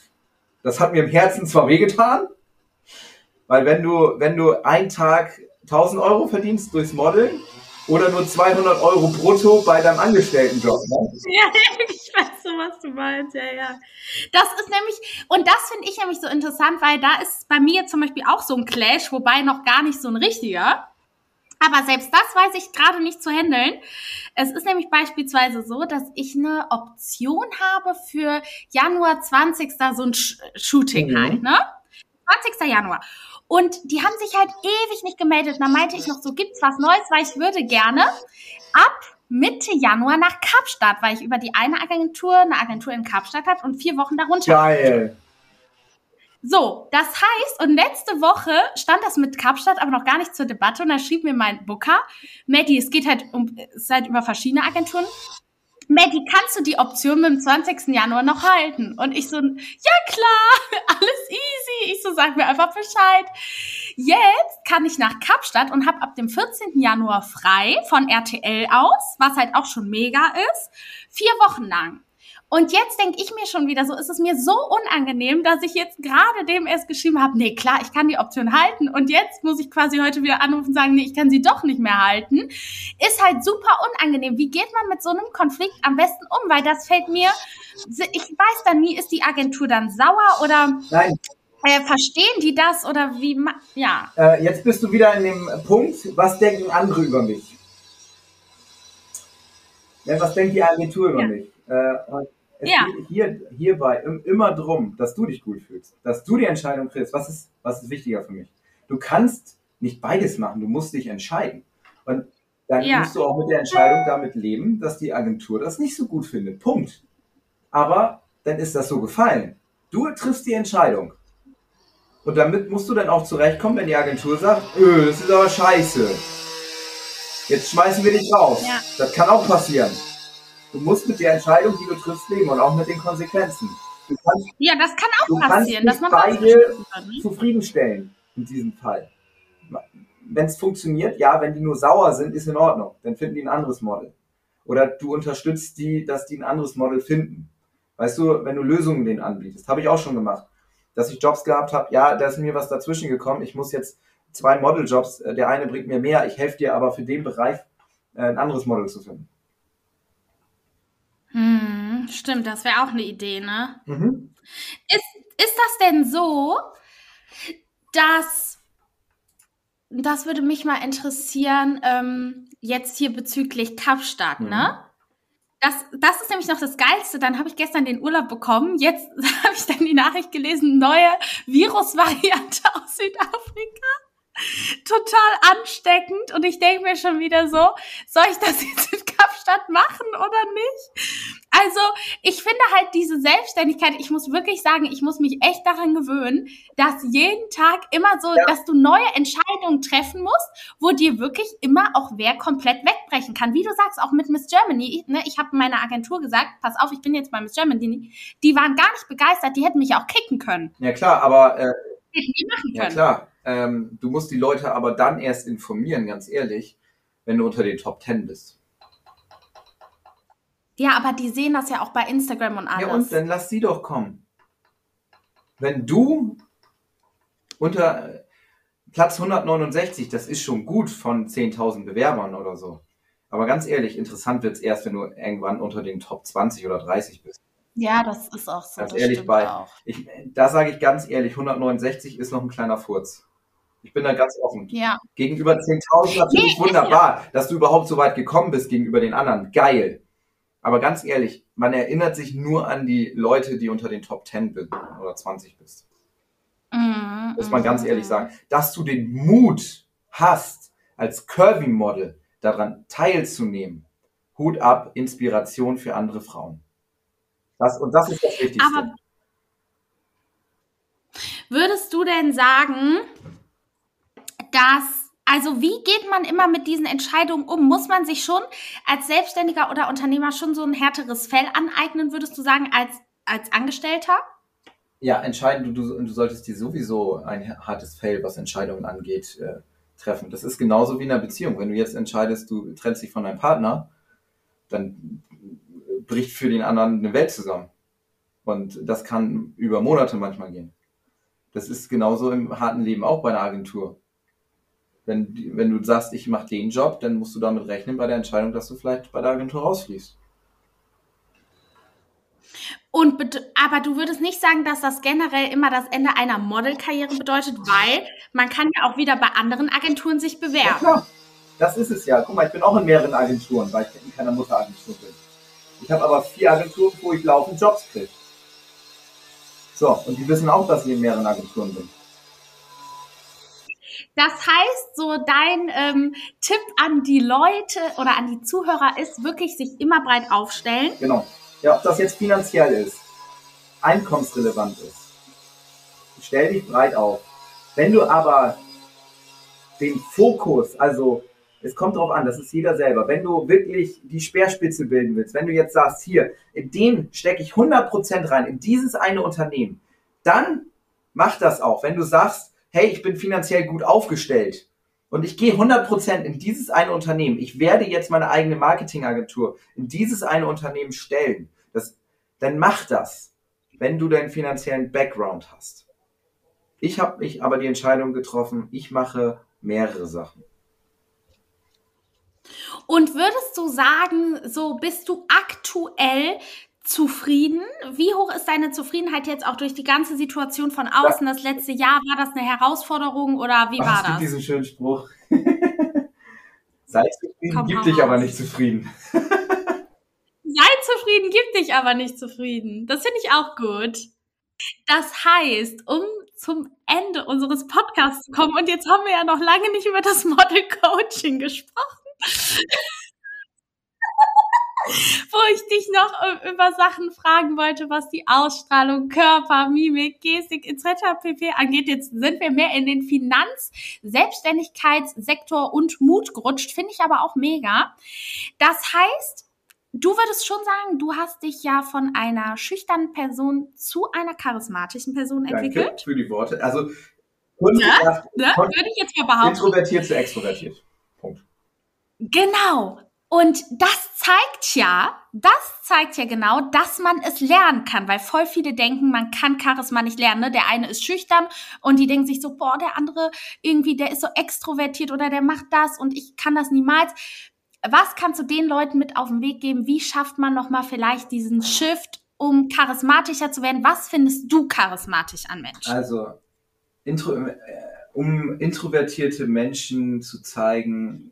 Das hat mir im Herzen zwar wehgetan, weil wenn du, wenn du einen Tag 1000 Euro verdienst durchs Modeln oder nur 200 Euro brutto bei deinem Angestelltenjob. Ne? Ja, ich weiß so, was du meinst, ja, ja. Das ist nämlich, und das finde ich nämlich so interessant, weil da ist bei mir zum Beispiel auch so ein Clash, wobei noch gar nicht so ein richtiger. Aber selbst das weiß ich gerade nicht zu handeln. Es ist nämlich beispielsweise so, dass ich eine Option habe für Januar 20. so ein Shooting mhm. halt, ne? 20. Januar. Und die haben sich halt ewig nicht gemeldet. Da meinte ich noch so, gibt's was Neues, weil ich würde gerne ab Mitte Januar nach Kapstadt, weil ich über die eine Agentur, eine Agentur in Kapstadt hat und vier Wochen darunter. Geil. So, das heißt, und letzte Woche stand das mit Kapstadt aber noch gar nicht zur Debatte und da schrieb mir mein Booker, Maddie, es geht halt um, es ist halt über verschiedene Agenturen. Maddie, kannst du die Option mit dem 20. Januar noch halten? Und ich so, ja klar, alles easy. Ich so, sag mir einfach Bescheid. Jetzt kann ich nach Kapstadt und habe ab dem 14. Januar frei von RTL aus, was halt auch schon mega ist, vier Wochen lang. Und jetzt denke ich mir schon wieder so, ist es mir so unangenehm, dass ich jetzt gerade dem erst geschrieben habe, nee, klar, ich kann die Option halten. Und jetzt muss ich quasi heute wieder anrufen und sagen, nee, ich kann sie doch nicht mehr halten. Ist halt super unangenehm. Wie geht man mit so einem Konflikt am besten um? Weil das fällt mir, ich weiß dann nie, ist die Agentur dann sauer oder... Nein. Äh, verstehen die das oder wie, ja. Äh, jetzt bist du wieder in dem Punkt, was denken andere über mich? Ja, was denkt die Agentur über ja. mich? Äh, es ja. geht hier, hierbei immer drum, dass du dich gut fühlst, dass du die Entscheidung kriegst. Was ist, was ist wichtiger für mich? Du kannst nicht beides machen, du musst dich entscheiden. Und dann ja. musst du auch mit der Entscheidung damit leben, dass die Agentur das nicht so gut findet. Punkt. Aber dann ist das so gefallen. Du triffst die Entscheidung. Und damit musst du dann auch zurechtkommen, wenn die Agentur sagt, öh, das ist aber scheiße. Jetzt schmeißen wir dich raus. Ja. Das kann auch passieren. Du musst mit der Entscheidung, die du triffst, leben und auch mit den Konsequenzen. Kannst, ja, das kann auch passieren, dass man beide zufriedenstellen in diesem Fall. Wenn es funktioniert, ja, wenn die nur sauer sind, ist in Ordnung. Dann finden die ein anderes Model. Oder du unterstützt die, dass die ein anderes Model finden. Weißt du, wenn du Lösungen denen anbietest, habe ich auch schon gemacht. Dass ich Jobs gehabt habe, ja, da ist mir was dazwischen gekommen. Ich muss jetzt zwei Modeljobs, äh, der eine bringt mir mehr, ich helfe dir aber für den Bereich äh, ein anderes Model zu finden. Hm, stimmt, das wäre auch eine Idee, ne? Mhm. Ist, ist das denn so, dass, das würde mich mal interessieren, ähm, jetzt hier bezüglich Kapstadt, ne? mhm. ne? Das, das ist nämlich noch das Geilste. Dann habe ich gestern den Urlaub bekommen. Jetzt habe ich dann die Nachricht gelesen, neue Virusvariante aus Südafrika total ansteckend und ich denke mir schon wieder so, soll ich das jetzt in Kapstadt machen oder nicht? Also ich finde halt diese Selbstständigkeit, ich muss wirklich sagen, ich muss mich echt daran gewöhnen, dass jeden Tag immer so, ja. dass du neue Entscheidungen treffen musst, wo dir wirklich immer auch wer komplett wegbrechen kann. Wie du sagst, auch mit Miss Germany, ne, ich habe meiner Agentur gesagt, pass auf, ich bin jetzt bei Miss Germany, die waren gar nicht begeistert, die hätten mich auch kicken können. Ja klar, aber äh, ja klar, ähm, du musst die Leute aber dann erst informieren, ganz ehrlich, wenn du unter den Top Ten bist. Ja, aber die sehen das ja auch bei Instagram und alles. Ja, und dann lass sie doch kommen. Wenn du unter äh, Platz 169, das ist schon gut von 10.000 Bewerbern oder so. Aber ganz ehrlich, interessant wird's erst, wenn du irgendwann unter den Top 20 oder 30 bist. Ja, das ist auch so. Ganz ehrlich, bei, ich, da sage ich ganz ehrlich, 169 ist noch ein kleiner Furz. Ich bin da ganz offen. Ja. Gegenüber 10.000 natürlich wunderbar, dass du überhaupt so weit gekommen bist gegenüber den anderen. Geil. Aber ganz ehrlich, man erinnert sich nur an die Leute, die unter den Top 10 sind oder 20 bist. Mhm, Muss man ganz ehrlich sagen. Dass du den Mut hast, als Curvy-Model daran teilzunehmen. Hut ab, Inspiration für andere Frauen. Das, und das ist das Wichtigste. Aber würdest du denn sagen, dass, also wie geht man immer mit diesen Entscheidungen um? Muss man sich schon als Selbstständiger oder Unternehmer schon so ein härteres Fell aneignen, würdest du sagen, als, als Angestellter? Ja, entscheidend, du, du solltest dir sowieso ein hartes Fell, was Entscheidungen angeht, äh, treffen. Das ist genauso wie in einer Beziehung. Wenn du jetzt entscheidest, du trennst dich von deinem Partner, dann bricht für den anderen eine Welt zusammen. Und das kann über Monate manchmal gehen. Das ist genauso im harten Leben auch bei einer Agentur. Wenn, wenn du sagst, ich mache den Job, dann musst du damit rechnen bei der Entscheidung, dass du vielleicht bei der Agentur rausfliegst. Und aber du würdest nicht sagen, dass das generell immer das Ende einer Modelkarriere bedeutet, weil man kann ja auch wieder bei anderen Agenturen sich Ja bewerben. klar, das ist es ja. Guck mal, ich bin auch in mehreren Agenturen, weil ich in keiner Mutteragentur bin. Ich habe aber vier Agenturen, wo ich laufend Jobs kriege. So, und die wissen auch, dass ich in mehreren Agenturen bin. Das heißt, so dein ähm, Tipp an die Leute oder an die Zuhörer ist wirklich sich immer breit aufstellen. Genau. Ja, ob das jetzt finanziell ist, einkommensrelevant ist. Stell dich breit auf. Wenn du aber den Fokus, also es kommt drauf an, das ist jeder selber. Wenn du wirklich die Speerspitze bilden willst, wenn du jetzt sagst, hier, in den stecke ich 100% rein, in dieses eine Unternehmen, dann mach das auch. Wenn du sagst, hey, ich bin finanziell gut aufgestellt und ich gehe 100% in dieses eine Unternehmen, ich werde jetzt meine eigene Marketingagentur in dieses eine Unternehmen stellen, das, dann mach das, wenn du deinen finanziellen Background hast. Ich habe mich aber die Entscheidung getroffen, ich mache mehrere Sachen. Und würdest du sagen, so bist du aktuell zufrieden? Wie hoch ist deine Zufriedenheit jetzt auch durch die ganze Situation von außen? Das letzte Jahr war das eine Herausforderung oder wie Ach, war es gibt das? diesen schönen Spruch. Sei zufrieden, Komm, gib dich aber nicht zufrieden. Sei zufrieden, gib dich aber nicht zufrieden. Das finde ich auch gut. Das heißt, um zum Ende unseres Podcasts zu kommen, und jetzt haben wir ja noch lange nicht über das Model Coaching gesprochen, wo ich dich noch äh, über Sachen fragen wollte, was die Ausstrahlung, Körper, Mimik, Gestik etc. pp. angeht. Jetzt sind wir mehr in den Finanz-, Selbstständigkeitssektor und Mut gerutscht, finde ich aber auch mega. Das heißt, Du würdest schon sagen, du hast dich ja von einer schüchternen Person zu einer charismatischen Person Danke entwickelt. für die Worte. Also, kurz Ne? gesagt, Ne? Würde ich jetzt mal behaupten. introvertiert zu extrovertiert. Punkt. Genau. Und das zeigt ja, das zeigt ja genau, dass man es lernen kann, weil voll viele denken, man kann Charisma nicht lernen. Ne? Der eine ist schüchtern und die denken sich so, boah, der andere irgendwie, der ist so extrovertiert oder der macht das und ich kann das niemals. Was kannst du den Leuten mit auf den Weg geben? Wie schafft man nochmal vielleicht diesen Shift, um charismatischer zu werden? Was findest du charismatisch an Menschen? Also, intro, äh, um introvertierte Menschen zu zeigen,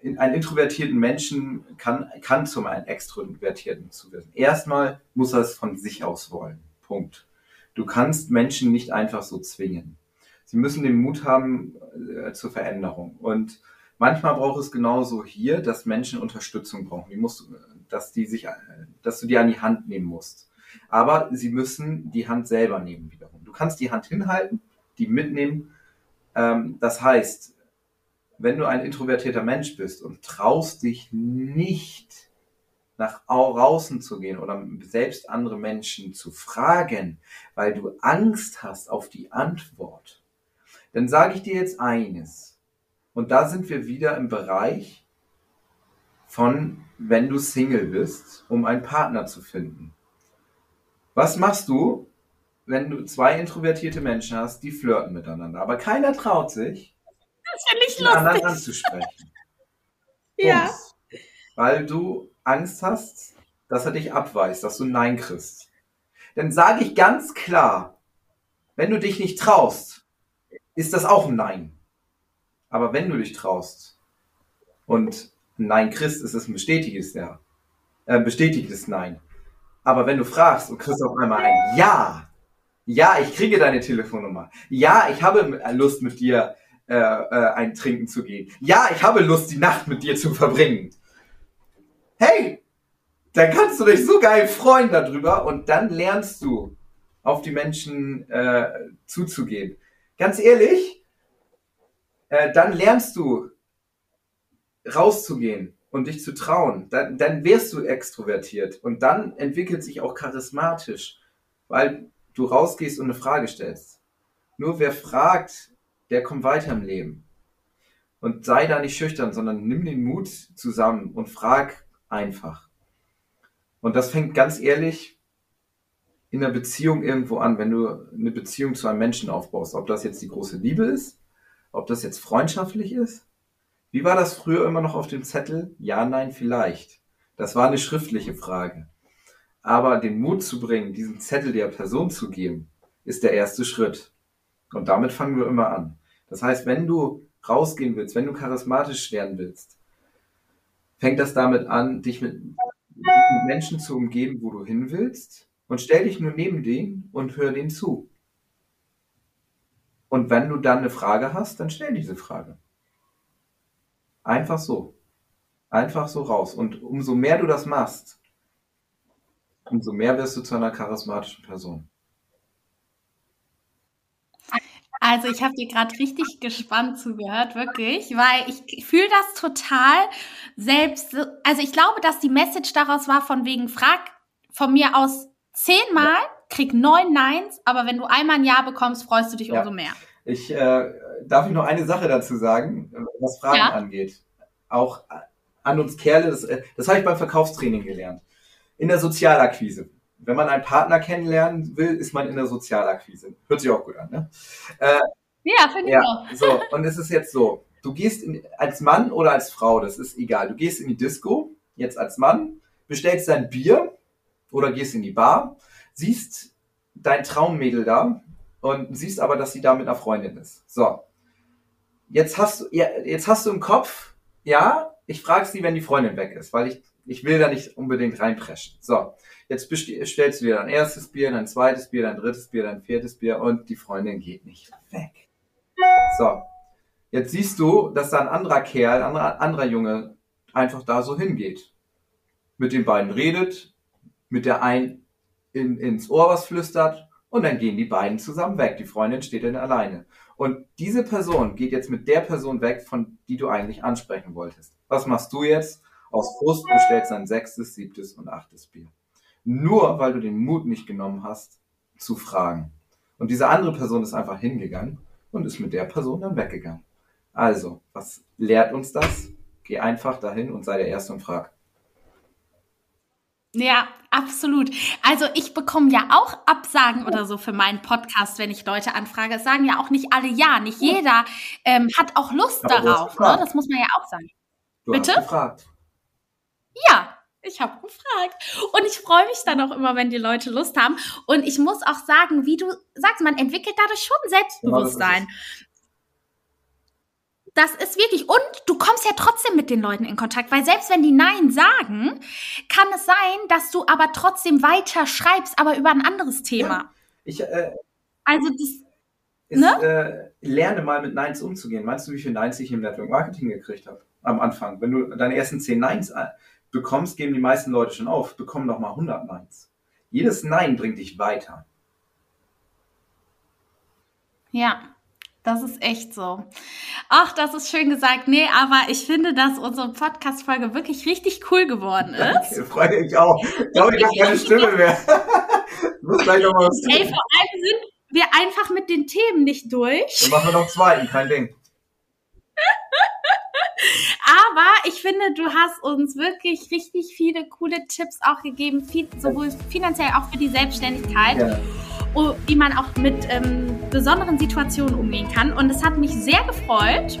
in, einen introvertierten Menschen kann, kann zum einen extrovertierten zu werden. Erstmal muss er es von sich aus wollen. Punkt. Du kannst Menschen nicht einfach so zwingen. Sie müssen den Mut haben äh, zur Veränderung. Und manchmal braucht es genauso hier, dass Menschen Unterstützung brauchen. Die musst, dass die sich, äh, dass du die an die Hand nehmen musst. Aber sie müssen die Hand selber nehmen wiederum. Du kannst die Hand hinhalten, die mitnehmen. Ähm, das heißt, wenn du ein introvertierter Mensch bist und traust dich nicht nach au- außen zu gehen oder selbst andere Menschen zu fragen, weil du Angst hast auf die Antwort, dann sage ich dir jetzt eines. Und da sind wir wieder im Bereich von, wenn du Single bist, um einen Partner zu finden. Was machst du, wenn du zwei introvertierte Menschen hast, die flirten miteinander, aber keiner traut sich, Ich den anderen lustig. anzusprechen? Ja. Bums. Weil du Angst hast, dass er dich abweist, dass du ein Nein kriegst. Dann sage ich ganz klar, wenn du dich nicht traust, ist das auch ein Nein. Aber wenn du dich traust und ein Nein kriegst, ist es ein bestätigtes Ja. Äh, bestätigtes Nein. Aber wenn du fragst und kriegst auf einmal ein Ja, ja, ich kriege deine Telefonnummer. Ja, ich habe Lust mit dir äh, äh, ein Trinken zu gehen. Ja, ich habe Lust, die Nacht mit dir zu verbringen. Hey, dann kannst du dich so geil freuen darüber und dann lernst du, auf die Menschen äh, zuzugehen. Ganz ehrlich, äh, dann lernst du rauszugehen und dich zu trauen. Dann, dann wirst du extrovertiert und dann entwickelt sich auch charismatisch, weil du rausgehst und eine Frage stellst. Nur wer fragt, der kommt weiter im Leben. Und sei da nicht schüchtern, sondern nimm den Mut zusammen und frag einfach. Und das fängt ganz ehrlich in einer Beziehung irgendwo an, wenn du eine Beziehung zu einem Menschen aufbaust. Ob das jetzt die große Liebe ist, ob das jetzt freundschaftlich ist. Wie war das früher immer noch auf dem Zettel? Ja, nein, vielleicht. Das war eine schriftliche Frage. Aber den Mut zu bringen, diesen Zettel der Person zu geben, ist der erste Schritt. Und damit fangen wir immer an. Das heißt, wenn du rausgehen willst, wenn du charismatisch werden willst, fängt das damit an, dich mit, Menschen zu umgeben, wo du hin willst und stell dich nur neben den und hör denen zu. Und wenn du dann eine Frage hast, dann stell diese Frage. Einfach so. Einfach so raus. Und umso mehr du das machst, umso mehr wirst du zu einer charismatischen Person. Also ich habe dir gerade richtig gespannt zugehört, wirklich, weil ich fühle das total selbst. Also ich glaube, dass die Message daraus war von wegen, frag von mir aus zehnmal, krieg neun Neins, aber wenn du einmal ein Ja bekommst, freust du dich Ja. umso mehr. Ich äh, darf ich noch eine Sache dazu sagen, was Fragen Ja. angeht. Auch an uns Kerle, das, äh, das habe ich beim Verkaufstraining gelernt. In der Sozialakquise. Wenn man einen Partner kennenlernen will, ist man in der Sozialakquise. Hört sich auch gut an, ne? Äh, Ja, finde ich ja, auch. so, und es ist jetzt so, du gehst in, als Mann oder als Frau, das ist egal. Du gehst in die Disco, jetzt als Mann, bestellst dein Bier oder gehst in die Bar, siehst dein Traummädel da und siehst aber, dass sie da mit einer Freundin ist. So. Jetzt hast du, ja, jetzt hast du im Kopf, ja, ich frage sie, wenn die Freundin weg ist, weil ich, ich will da nicht unbedingt reinpreschen. So. Jetzt besti- stellst du dir dein erstes Bier, dein zweites Bier, dein drittes Bier, dein viertes Bier und die Freundin geht nicht weg. So. Jetzt siehst du, dass da ein anderer Kerl, ein anderer, anderer Junge einfach da so hingeht. Mit den beiden redet, mit der einen in, ins Ohr was flüstert und dann gehen die beiden zusammen weg. Die Freundin steht dann alleine. Und diese Person geht jetzt mit der Person weg, von die du eigentlich ansprechen wolltest. Was machst du jetzt? Aus Frust bestellst ein sechstes, siebtes und achtes Bier. Nur weil du den Mut nicht genommen hast, zu fragen. Und diese andere Person ist einfach hingegangen und ist mit der Person dann weggegangen. Also, was lehrt uns das? Geh einfach dahin und sei der Erste und frag. Ja, absolut. Also ich bekomme ja auch Absagen oder so für meinen Podcast, wenn ich Leute anfrage. Es sagen ja auch nicht alle ja. Nicht jeder ähm, hat auch Lust Aber darauf. Ne? gefragt. Das muss man ja auch sagen. Du Bitte? Ja, ich habe gefragt. Und ich freue mich dann auch immer, wenn die Leute Lust haben. Und ich muss auch sagen, wie du sagst, man entwickelt dadurch schon Selbstbewusstsein. Das ist wirklich, und du kommst ja trotzdem mit den Leuten in Kontakt, weil selbst wenn die Nein sagen, kann es sein, dass du aber trotzdem weiter schreibst, aber über ein anderes Thema. Ich äh, Also das, ist, Ne? äh, lerne mal mit Neins umzugehen. Meinst du, wie viel Neins ich im Network Marketing gekriegt habe? Am Anfang. Wenn du deine ersten 10 Neins äh, bekommst, geben die meisten Leute schon auf. Bekomm doch mal 100 Neins. Jedes Nein bringt dich weiter. ja, das ist echt so. Ach, das ist schön gesagt. Nee, aber ich finde, dass unsere Podcast-Folge wirklich richtig cool geworden ist. Danke, freue mich auch. Ich glaube, ich habe keine Stimme mehr. muss gleich noch mal was tun. Ey, vor allem sind wir einfach mit den Themen nicht durch. Dann machen wir noch einen zweiten, kein Ding. Aber ich finde, du hast uns wirklich richtig viele coole Tipps auch gegeben, viel, sowohl finanziell auch für die Selbstständigkeit. Ja wie man auch mit ähm, besonderen Situationen umgehen kann. Und es hat mich sehr gefreut.